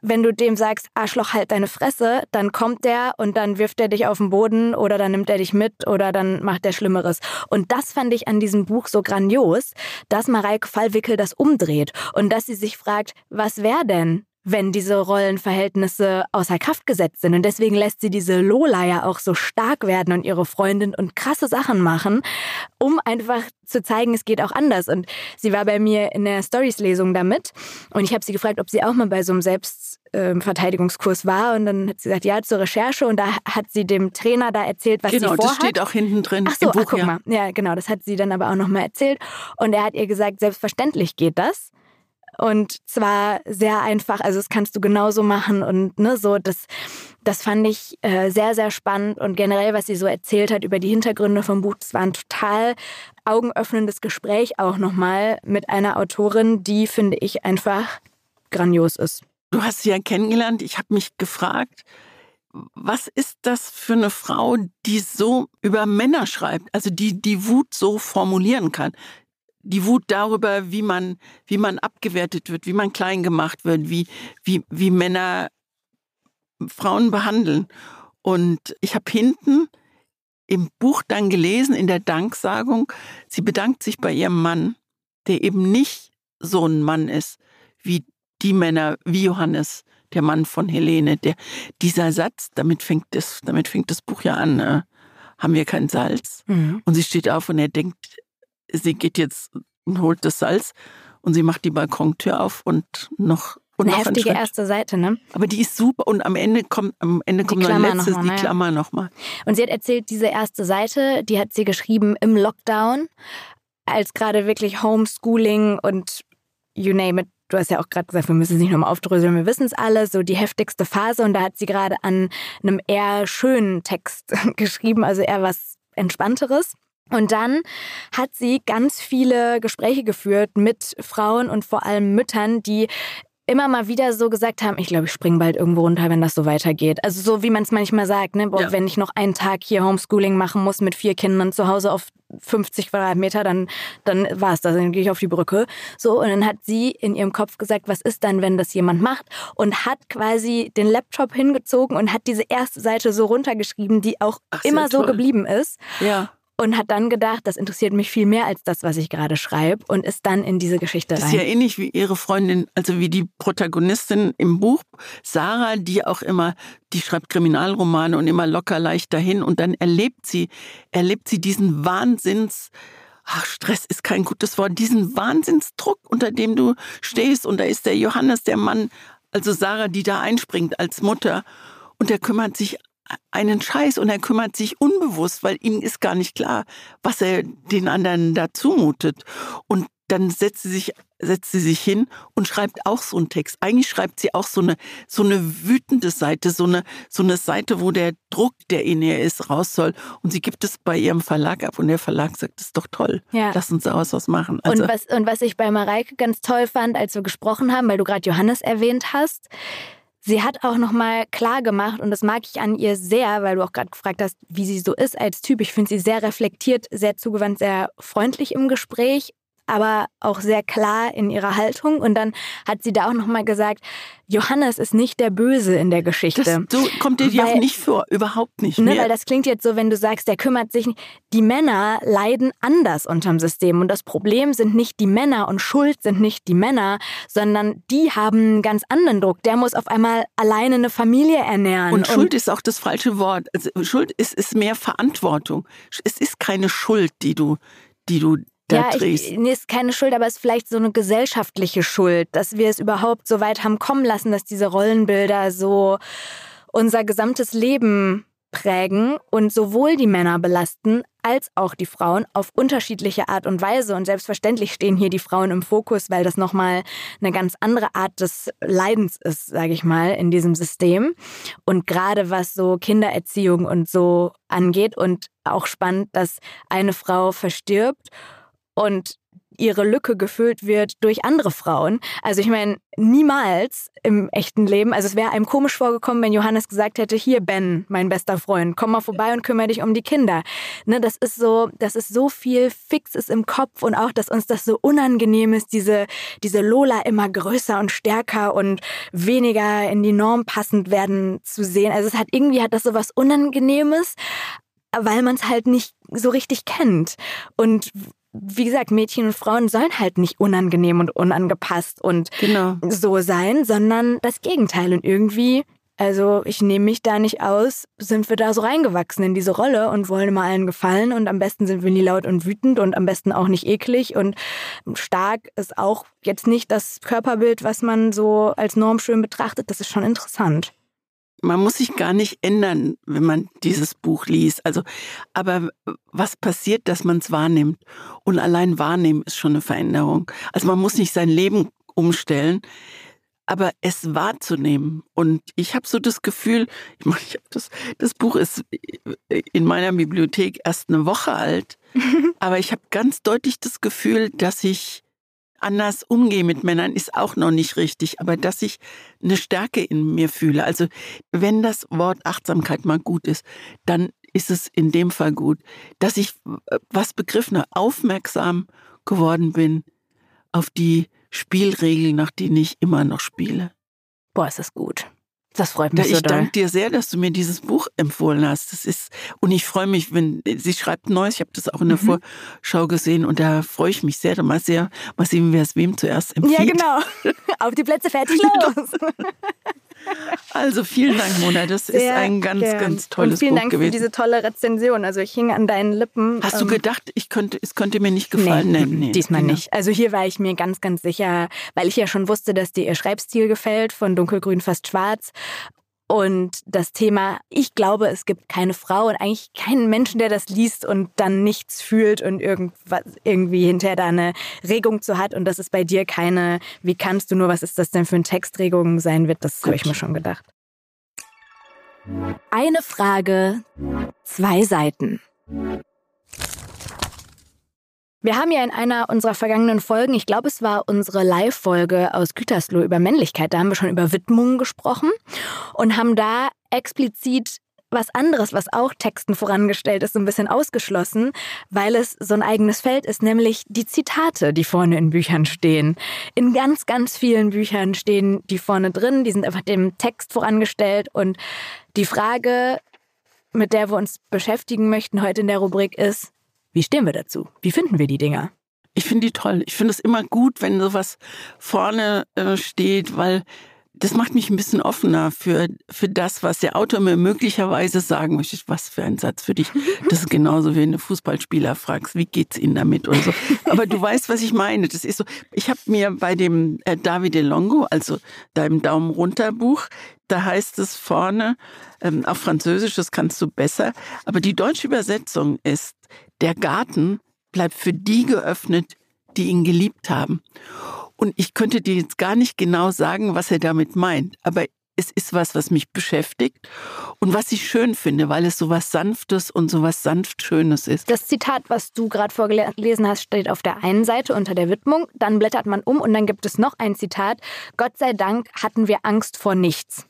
wenn du dem sagst, Arschloch, halt deine Fresse, dann kommt der und dann wirft er dich auf den Boden oder dann nimmt er dich mit oder dann macht er Schlimmeres. Und das fand ich an diesem Buch so grandios, dass Mareike Fallwickel das umdreht und dass sie sich fragt, was wäre denn, wenn diese Rollenverhältnisse außer Kraft gesetzt sind. Und deswegen lässt sie diese Lola ja auch so stark werden und ihre Freundin und krasse Sachen machen, um einfach zu zeigen, es geht auch anders. Und sie war bei mir in der Stories-Lesung damit und ich habe sie gefragt, ob sie auch mal bei so einem Selbstverteidigungskurs war. Und dann hat sie gesagt, ja, zur Recherche. Und da hat sie dem Trainer da erzählt, was genau, sie das vorhat. steht auch hinten drin Ach so, im ach, Buch. guck ja. mal. Ja, genau, das hat sie dann aber auch nochmal erzählt. Und er hat ihr gesagt, selbstverständlich geht das. Und zwar sehr einfach, also das kannst du genauso machen und ne, so, das, das fand ich äh, sehr, sehr spannend und generell, was sie so erzählt hat über die Hintergründe vom Buch, das war ein total augenöffnendes Gespräch auch nochmal mit einer Autorin, die, finde ich, einfach grandios ist. Du hast sie ja kennengelernt. Ich habe mich gefragt, was ist das für eine Frau, die so über Männer schreibt, also die die Wut so formulieren kann? Die Wut darüber, wie man, wie man abgewertet wird, wie man klein gemacht wird, wie, wie, wie Männer Frauen behandeln. Und ich habe hinten im Buch dann gelesen, in der Danksagung, sie bedankt sich bei ihrem Mann, der eben nicht so ein Mann ist, wie die Männer, wie Johannes, der Mann von Helene. Der, dieser Satz, damit fängt, das, damit fängt das Buch ja an, ne? haben wir kein Salz? Mhm. Und sie steht auf und er denkt, sie geht jetzt und holt das Salz und sie macht die Balkontür auf und noch Und Eine noch heftige erste Seite, ne? Aber die ist super und am Ende kommt, am Ende kommt noch ein letztes, noch mal, die ja. Klammer nochmal. Und sie hat erzählt, diese erste Seite, die hat sie geschrieben im Lockdown, als gerade wirklich Homeschooling und you name it. Du hast ja auch gerade gesagt, wir müssen es nicht nochmal aufdröseln, wir wissen es alle, so die heftigste Phase. Und da hat sie gerade an einem eher schönen Text geschrieben, also eher was Entspannteres. Und dann hat sie ganz viele Gespräche geführt mit Frauen und vor allem Müttern, die immer mal wieder so gesagt haben, ich glaube, ich springe bald irgendwo runter, wenn das so weitergeht. Also so wie man es manchmal sagt, ne? Boah, Ja. wenn ich noch einen Tag hier Homeschooling machen muss mit vier Kindern zu Hause auf 50 Quadratmeter, dann, dann war es das, dann gehe ich auf die Brücke. So, und dann hat sie in ihrem Kopf gesagt, was ist dann, wenn das jemand macht? Und hat quasi den Laptop hingezogen und hat diese erste Seite so runtergeschrieben, die auch Ach, immer so geblieben ist Ja. Und hat dann gedacht, das interessiert mich viel mehr als das, was ich gerade schreibe und ist dann in diese Geschichte Das ist rein. ja ähnlich wie ihre Freundin, also wie die Protagonistin im Buch, Sarah, die auch immer, die schreibt Kriminalromane und immer locker leicht dahin und dann erlebt sie, erlebt sie diesen Wahnsinns, ach, Stress ist kein gutes Wort, diesen Wahnsinnsdruck, unter dem du stehst und da ist der Johannes, der Mann, also Sarah, die da einspringt als Mutter und der kümmert sich einen Scheiß und er kümmert sich unbewusst, weil ihm ist gar nicht klar, was er den anderen da zumutet. Und dann setzt sie sich, setzt sie sich hin und schreibt auch so einen Text. Eigentlich schreibt sie auch so eine, so eine wütende Seite, so eine, so eine Seite, wo der Druck, der in ihr ist, raus soll. Und sie gibt es bei ihrem Verlag ab und der Verlag sagt, das ist doch toll. Ja. Lass uns daraus was machen. Also, und, was, und was ich bei Mareike ganz toll fand, als wir gesprochen haben, weil du gerade Johannes erwähnt hast, sie hat auch nochmal klar gemacht, und das mag ich an ihr sehr, weil du auch gerade gefragt hast, wie sie so ist als Typ. Ich finde sie sehr reflektiert, sehr zugewandt, sehr freundlich im Gespräch, aber auch sehr klar in ihrer Haltung. Und dann hat sie da auch nochmal gesagt, Johannes ist nicht der Böse in der Geschichte. das so kommt dir die auch nicht vor, überhaupt nicht. Ne, Mir- weil das klingt jetzt so, wenn du sagst, der kümmert sich nicht. Die Männer leiden anders unterm System. Und das Problem sind nicht die Männer und Schuld sind nicht die Männer, sondern die haben einen ganz anderen Druck. Der muss auf einmal alleine eine Familie ernähren. Und Schuld ist auch das falsche Wort. Also Schuld ist, ist mehr Verantwortung. Es ist keine Schuld, die du, die du ja, ich, nee, ist keine Schuld, aber es ist vielleicht so eine gesellschaftliche Schuld, dass wir es überhaupt so weit haben kommen lassen, dass diese Rollenbilder so unser gesamtes Leben prägen und sowohl die Männer belasten als auch die Frauen auf unterschiedliche Art und Weise. Und selbstverständlich stehen hier die Frauen im Fokus, weil das nochmal eine ganz andere Art des Leidens ist, sage ich mal, in diesem System. Und gerade was so Kindererziehung und so angeht und auch spannend, dass eine Frau verstirbt und ihre Lücke gefüllt wird durch andere Frauen. Also ich meine, niemals im echten Leben, also es wäre einem komisch vorgekommen, wenn Johannes gesagt hätte, hier Ben, mein bester Freund, komm mal vorbei und kümmere dich um die Kinder. Ne, das ist so, das ist so viel Fixes im Kopf und auch, dass uns das so unangenehm ist, diese, diese Lola immer größer und stärker und weniger in die Norm passend werden zu sehen. Also es hat irgendwie hat das so was Unangenehmes, weil man es halt nicht so richtig kennt. Und wie gesagt, Mädchen und Frauen sollen halt nicht unangenehm und unangepasst und Genau. so sein, sondern das Gegenteil. Und irgendwie, also ich nehme mich da nicht aus, sind wir da so reingewachsen in diese Rolle und wollen immer allen gefallen. Und am besten sind wir nie laut und wütend und am besten auch nicht eklig. Und stark ist auch jetzt nicht das Körperbild, was man so als Norm schön betrachtet. Das ist schon interessant. Man muss sich gar nicht ändern, wenn man dieses Buch liest. Also, aber was passiert, dass man es wahrnimmt? Und allein wahrnehmen ist schon eine Veränderung. Also man muss nicht sein Leben umstellen, aber es wahrzunehmen. Und ich habe so das Gefühl, ich meine, ich das, das Buch ist in meiner Bibliothek erst eine Woche alt, aber ich habe ganz deutlich das Gefühl, dass ich anders umgehe mit Männern, ist auch noch nicht richtig, aber dass ich eine Stärke in mir fühle. Also wenn das Wort Achtsamkeit mal gut ist, dann ist es in dem Fall gut, dass ich äh, was begriffen aufmerksam geworden bin auf die Spielregeln, nach denen ich immer noch spiele. Boah, ist das gut. Das freut Da mich so ich danke dir sehr, dass du mir dieses Buch empfohlen hast. Das ist und ich freue mich, wenn sie schreibt Neues. Ich habe das auch in der Mhm. Vorschau gesehen und da freue ich mich sehr. Mal sehr, mal sehen, wer es wem zuerst empfiehlt. Ja, genau. Auf die Plätze fertig los. Also vielen Dank, Mona. Das Sehr ist ein ganz, gern. ganz tolles Und vielen Buch Dank gewesen. für diese tolle Rezension. Also ich hing an deinen Lippen. Hast du ähm, gedacht, ich könnte, es könnte mir nicht gefallen? Nee, nee diesmal nicht. Also hier war ich mir ganz, ganz sicher, weil ich ja schon wusste, dass dir ihr Schreibstil gefällt, von dunkelgrün fast schwarz. Und das Thema, ich glaube, es gibt keine Frau und eigentlich keinen Menschen, der das liest und dann nichts fühlt und irgendwas, irgendwie hinterher da eine Regung zu hat. Und das ist bei dir keine, wie kannst du nur, was ist das denn für ein Textregung sein wird, das habe ich mir schon gedacht. Eine Frage, zwei Seiten. Wir haben ja in einer unserer vergangenen Folgen, ich glaube, es war unsere Live-Folge aus Gütersloh über Männlichkeit, da haben wir schon über Widmungen gesprochen und haben da explizit was anderes, was auch Texten vorangestellt ist, so ein bisschen ausgeschlossen, weil es so ein eigenes Feld ist, nämlich die Zitate, die vorne in Büchern stehen. In ganz, ganz vielen Büchern stehen die vorne drin, die sind einfach dem Text vorangestellt und die Frage, mit der wir uns beschäftigen möchten heute in der Rubrik ist, wie stehen wir dazu? Wie finden wir die Dinger? Ich finde die toll. Ich finde es immer gut, wenn sowas vorne äh, steht, weil das macht mich ein bisschen offener für, für das, was der Autor mir möglicherweise sagen möchte. Was für ein Satz für dich. Das ist genauso, wie wenn du Fußballspieler fragst, wie geht's ihnen damit und so. Aber du weißt, was ich meine. Das ist so. Ich habe mir bei dem äh, Davide Longo, also deinem Daumen runter Buch, da heißt es vorne, ähm, auf Französisch, das kannst du besser. Aber die deutsche Übersetzung ist, der Garten bleibt für die geöffnet, die ihn geliebt haben. Und ich könnte dir jetzt gar nicht genau sagen, was er damit meint, aber es ist was, was mich beschäftigt und was ich schön finde, weil es so was Sanftes und so was sanft Schönes ist. Das Zitat, was du gerade vorgelesen hast, steht auf der einen Seite unter der Widmung. Dann blättert man um und dann gibt es noch ein Zitat. Gott sei Dank hatten wir Angst vor nichts.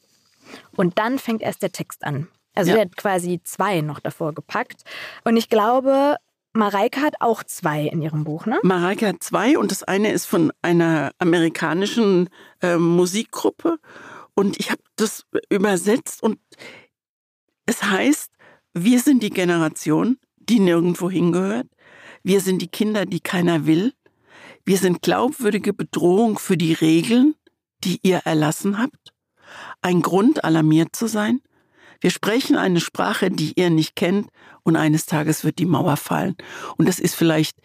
Und dann fängt erst der Text an. Also ja. er hat quasi zwei noch davor gepackt. Und ich glaube, Mareike hat auch zwei in ihrem Buch, ne? Mareike hat zwei und das eine ist von einer amerikanischen äh, Musikgruppe. Und ich habe das übersetzt und es heißt, wir sind die Generation, die nirgendwo hingehört. Wir sind die Kinder, die keiner will. Wir sind glaubwürdige Bedrohung für die Regeln, die ihr erlassen habt. Ein Grund, alarmiert zu sein. Wir sprechen eine Sprache, die ihr nicht kennt, und eines Tages wird die Mauer fallen. Und das ist vielleicht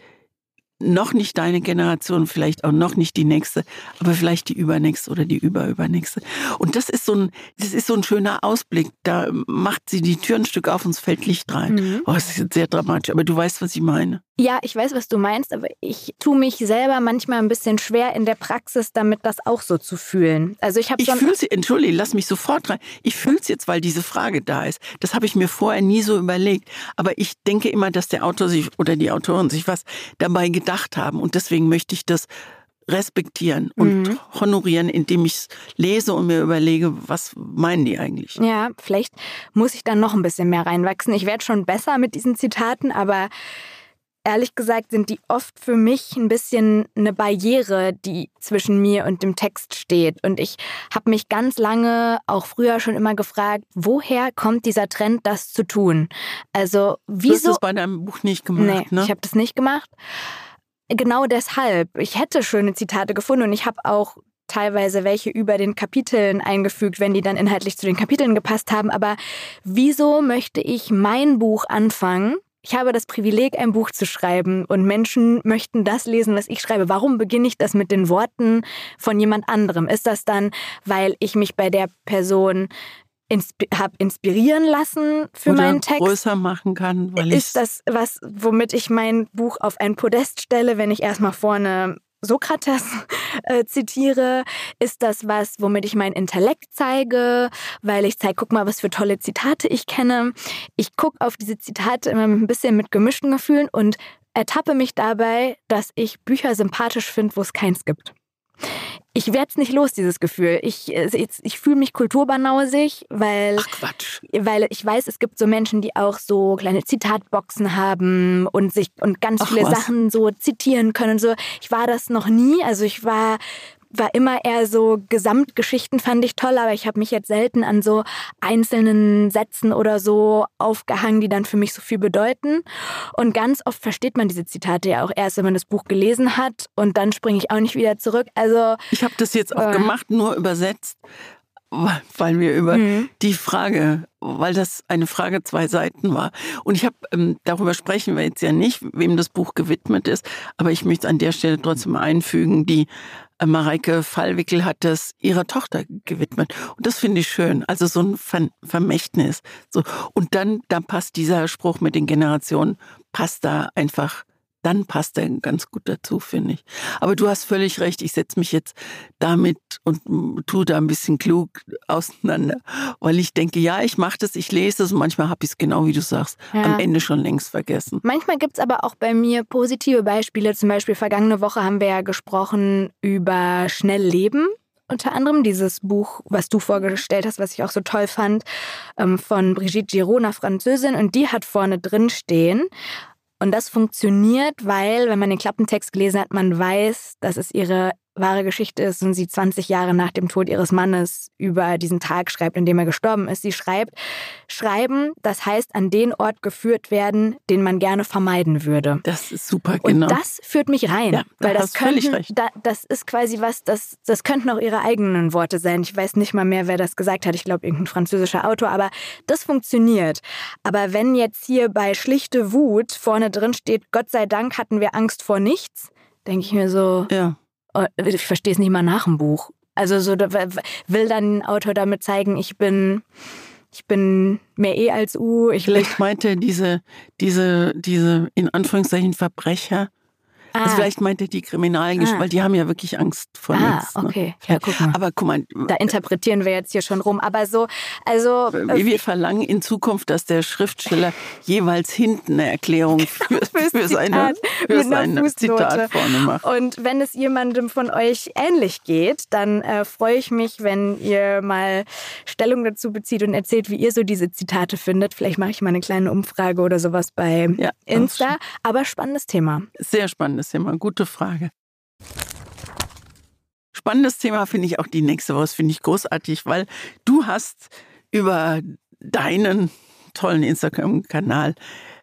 noch nicht deine Generation, vielleicht auch noch nicht die nächste, aber vielleicht die übernächste oder die überübernächste. Und das ist so ein, das ist so ein schöner Ausblick. Da macht sie die Tür ein Stück auf und es fällt Licht rein. Mhm. Oh, das ist jetzt sehr dramatisch, aber du weißt, was ich meine. Ja, ich weiß, was du meinst, aber ich tue mich selber manchmal ein bisschen schwer in der Praxis, damit das auch so zu fühlen. Also ich habe Ich fühle sie, entschuldige, lass mich sofort rein. Ich fühle es jetzt, weil diese Frage da ist. Das habe ich mir vorher nie so überlegt. Aber ich denke immer, dass der Autor sich oder die Autorin sich was dabei gedacht haben. Und deswegen möchte ich das respektieren und mhm. honorieren, indem ich es lese und mir überlege, was meinen die eigentlich. Ja, vielleicht muss ich dann noch ein bisschen mehr reinwachsen. Ich werde schon besser mit diesen Zitaten, aber ehrlich gesagt sind die oft für mich ein bisschen eine Barriere, die zwischen mir und dem Text steht. Und ich habe mich ganz lange, auch früher schon immer gefragt, woher kommt dieser Trend, das zu tun? Also wieso? Du hast das bei deinem Buch nicht gemacht, nee, ne? ich habe das nicht gemacht. Genau deshalb. Ich hätte schöne Zitate gefunden und ich habe auch teilweise welche über den Kapiteln eingefügt, wenn die dann inhaltlich zu den Kapiteln gepasst haben. Aber wieso möchte ich mein Buch anfangen ich habe das Privileg, ein Buch zu schreiben und Menschen möchten das lesen, was ich schreibe. Warum beginne ich das mit den Worten von jemand anderem? Ist das dann, weil ich mich bei der Person insp habe inspirieren lassen für Oder meinen Text? größer machen kann? Weil ist das was, womit ich mein Buch auf ein Podest stelle, wenn ich erstmal vorne Sokrates äh, zitiere, ist das was, womit ich meinen Intellekt zeige, weil ich zeige, guck mal, was für tolle Zitate ich kenne. Ich gucke auf diese Zitate immer ein bisschen mit gemischten Gefühlen und ertappe mich dabei, dass ich Bücher sympathisch finde, wo es keins gibt ich werde es nicht los, dieses Gefühl. Ich, äh, ich fühle mich kulturbanausig, weil, weil ich weiß, es gibt so Menschen, die auch so kleine Zitatboxen haben und sich und ganz Ach, viele was? Sachen so zitieren können. So, ich war das noch nie. Also ich war war immer eher so Gesamtgeschichten fand ich toll, aber ich habe mich jetzt selten an so einzelnen Sätzen oder so aufgehangen, die dann für mich so viel bedeuten. Und ganz oft versteht man diese Zitate ja auch erst, wenn man das Buch gelesen hat und dann springe ich auch nicht wieder zurück. Also ich habe das jetzt auch äh, gemacht, nur übersetzt weil wir über mhm. die Frage, weil das eine Frage zwei Seiten war. Und ich habe, ähm, darüber sprechen wir jetzt ja nicht, wem das Buch gewidmet ist, aber ich möchte an der Stelle trotzdem einfügen, die äh, Mareike Fallwickel hat das ihrer Tochter gewidmet. Und das finde ich schön. Also so ein Ver Vermächtnis. So. Und dann, dann passt dieser Spruch mit den Generationen, passt da einfach dann passt er ganz gut dazu, finde ich. Aber du hast völlig recht, ich setze mich jetzt damit und tue da ein bisschen klug auseinander, weil ich denke, ja, ich mache das, ich lese das und manchmal habe ich es genau wie du sagst, ja. am Ende schon längst vergessen. Manchmal gibt es aber auch bei mir positive Beispiele. Zum Beispiel vergangene Woche haben wir ja gesprochen über schnell leben unter anderem dieses Buch, was du vorgestellt hast, was ich auch so toll fand, ähm, von Brigitte Giraud, einer Französin. Und die hat vorne drin stehen, und das funktioniert, weil, wenn man den Klappentext gelesen hat, man weiß, dass es ihre wahre Geschichte ist und sie 20 Jahre nach dem Tod ihres Mannes über diesen Tag schreibt, in dem er gestorben ist. Sie schreibt, schreiben, das heißt an den Ort geführt werden, den man gerne vermeiden würde. Das ist super, genau. Und das führt mich rein, ja, weil das könnten, da, das ist quasi was, das, das könnten auch ihre eigenen Worte sein. Ich weiß nicht mal mehr, wer das gesagt hat. Ich glaube, irgendein französischer Autor, aber das funktioniert. Aber wenn jetzt hier bei schlichte Wut vorne drin steht, Gott sei Dank hatten wir Angst vor nichts, denke ich mir so, ja ich verstehe es nicht mal nach dem Buch. Also so will dann ein Autor damit zeigen, ich bin ich bin mehr E als U. Ich vielleicht meinte diese diese diese in Anführungszeichen Verbrecher ah. Also vielleicht meint er die Kriminalgeschichte, ah. weil die haben ja wirklich Angst vor ah, nichts. Ne? okay. Ja, guck mal. Aber guck mal. Da interpretieren wir jetzt hier schon rum. Aber so, also. Äh, wir verlangen in Zukunft, dass der Schriftsteller jeweils hinten eine Erklärung für, für seine, für seine Zitat vorne macht. Und wenn es jemandem von euch ähnlich geht, dann äh, freue ich mich, wenn ihr mal Stellung dazu bezieht und erzählt, wie ihr so diese Zitate findet. Vielleicht mache ich mal eine kleine Umfrage oder sowas bei ja, Insta. Aber spannendes Thema. Sehr spannendes ist ja mal eine gute Frage. Spannendes Thema finde ich auch die nächste Woche. Das finde ich großartig, weil du hast über deinen tollen Instagram-Kanal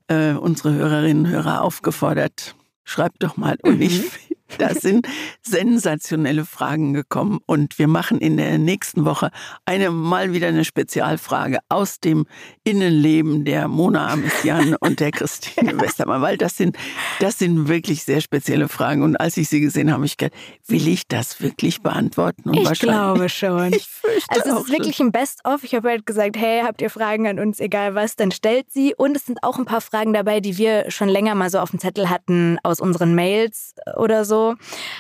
äh, unsere Hörerinnen und Hörer aufgefordert. Schreib doch mal. Und mhm. ich da sind sensationelle Fragen gekommen und wir machen in der nächsten Woche eine mal wieder eine Spezialfrage aus dem Innenleben der Mona Amesian und der Christine Westermann, weil das sind, das sind wirklich sehr spezielle Fragen und als ich sie gesehen habe, ich gedacht, will ich das wirklich beantworten? Und ich glaube schon. Ich also es ist wirklich ein Best-of. Ich habe halt gesagt, hey, habt ihr Fragen an uns, egal was, dann stellt sie. Und es sind auch ein paar Fragen dabei, die wir schon länger mal so auf dem Zettel hatten aus unseren Mails oder so.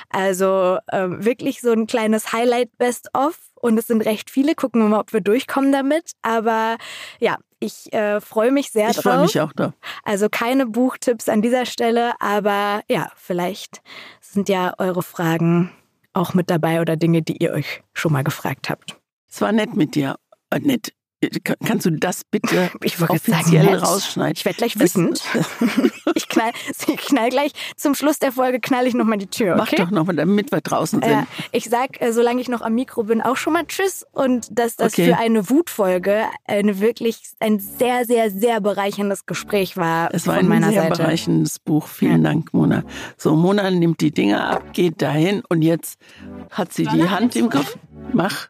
Also ähm, wirklich so ein kleines Highlight-Best-of. Und es sind recht viele. Gucken wir mal, ob wir durchkommen damit. Aber ja, ich äh, freue mich sehr ich drauf. Ich freue mich auch da. Also keine Buchtipps an dieser Stelle, aber ja, vielleicht sind ja eure Fragen auch mit dabei oder Dinge, die ihr euch schon mal gefragt habt. Es war nett mit dir. Äh, nett. Kannst du das bitte ich offiziell sagen, rausschneiden? Ich werde gleich wütend. ich, knall, ich knall gleich zum Schluss der Folge knall ich nochmal die Tür. Okay? Mach doch nochmal, damit wir draußen sind. Äh, ich sag, äh, solange ich noch am Mikro bin, auch schon mal Tschüss und dass das okay. für eine Wutfolge eine wirklich ein sehr, sehr, sehr bereicherndes Gespräch war. Es war ein meiner sehr Seite. bereicherndes Buch. Vielen ja. Dank, Mona. So, Mona nimmt die Dinge ab, geht dahin und jetzt hat sie die Hand im Griff. Mach.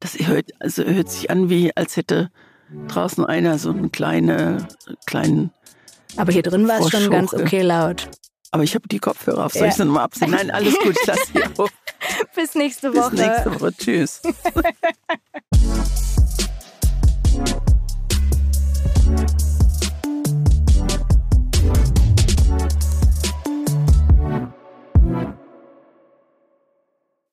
Das hört, also hört sich an, wie als hätte draußen einer so einen kleine, kleinen. Aber hier drin war es schon ganz okay laut. Aber ich habe die Kopfhörer auf. Soll ja. ich sie nochmal abziehen? Nein, alles gut, ich lasse sie auf. Bis nächste Woche. Bis nächste Woche. Tschüss.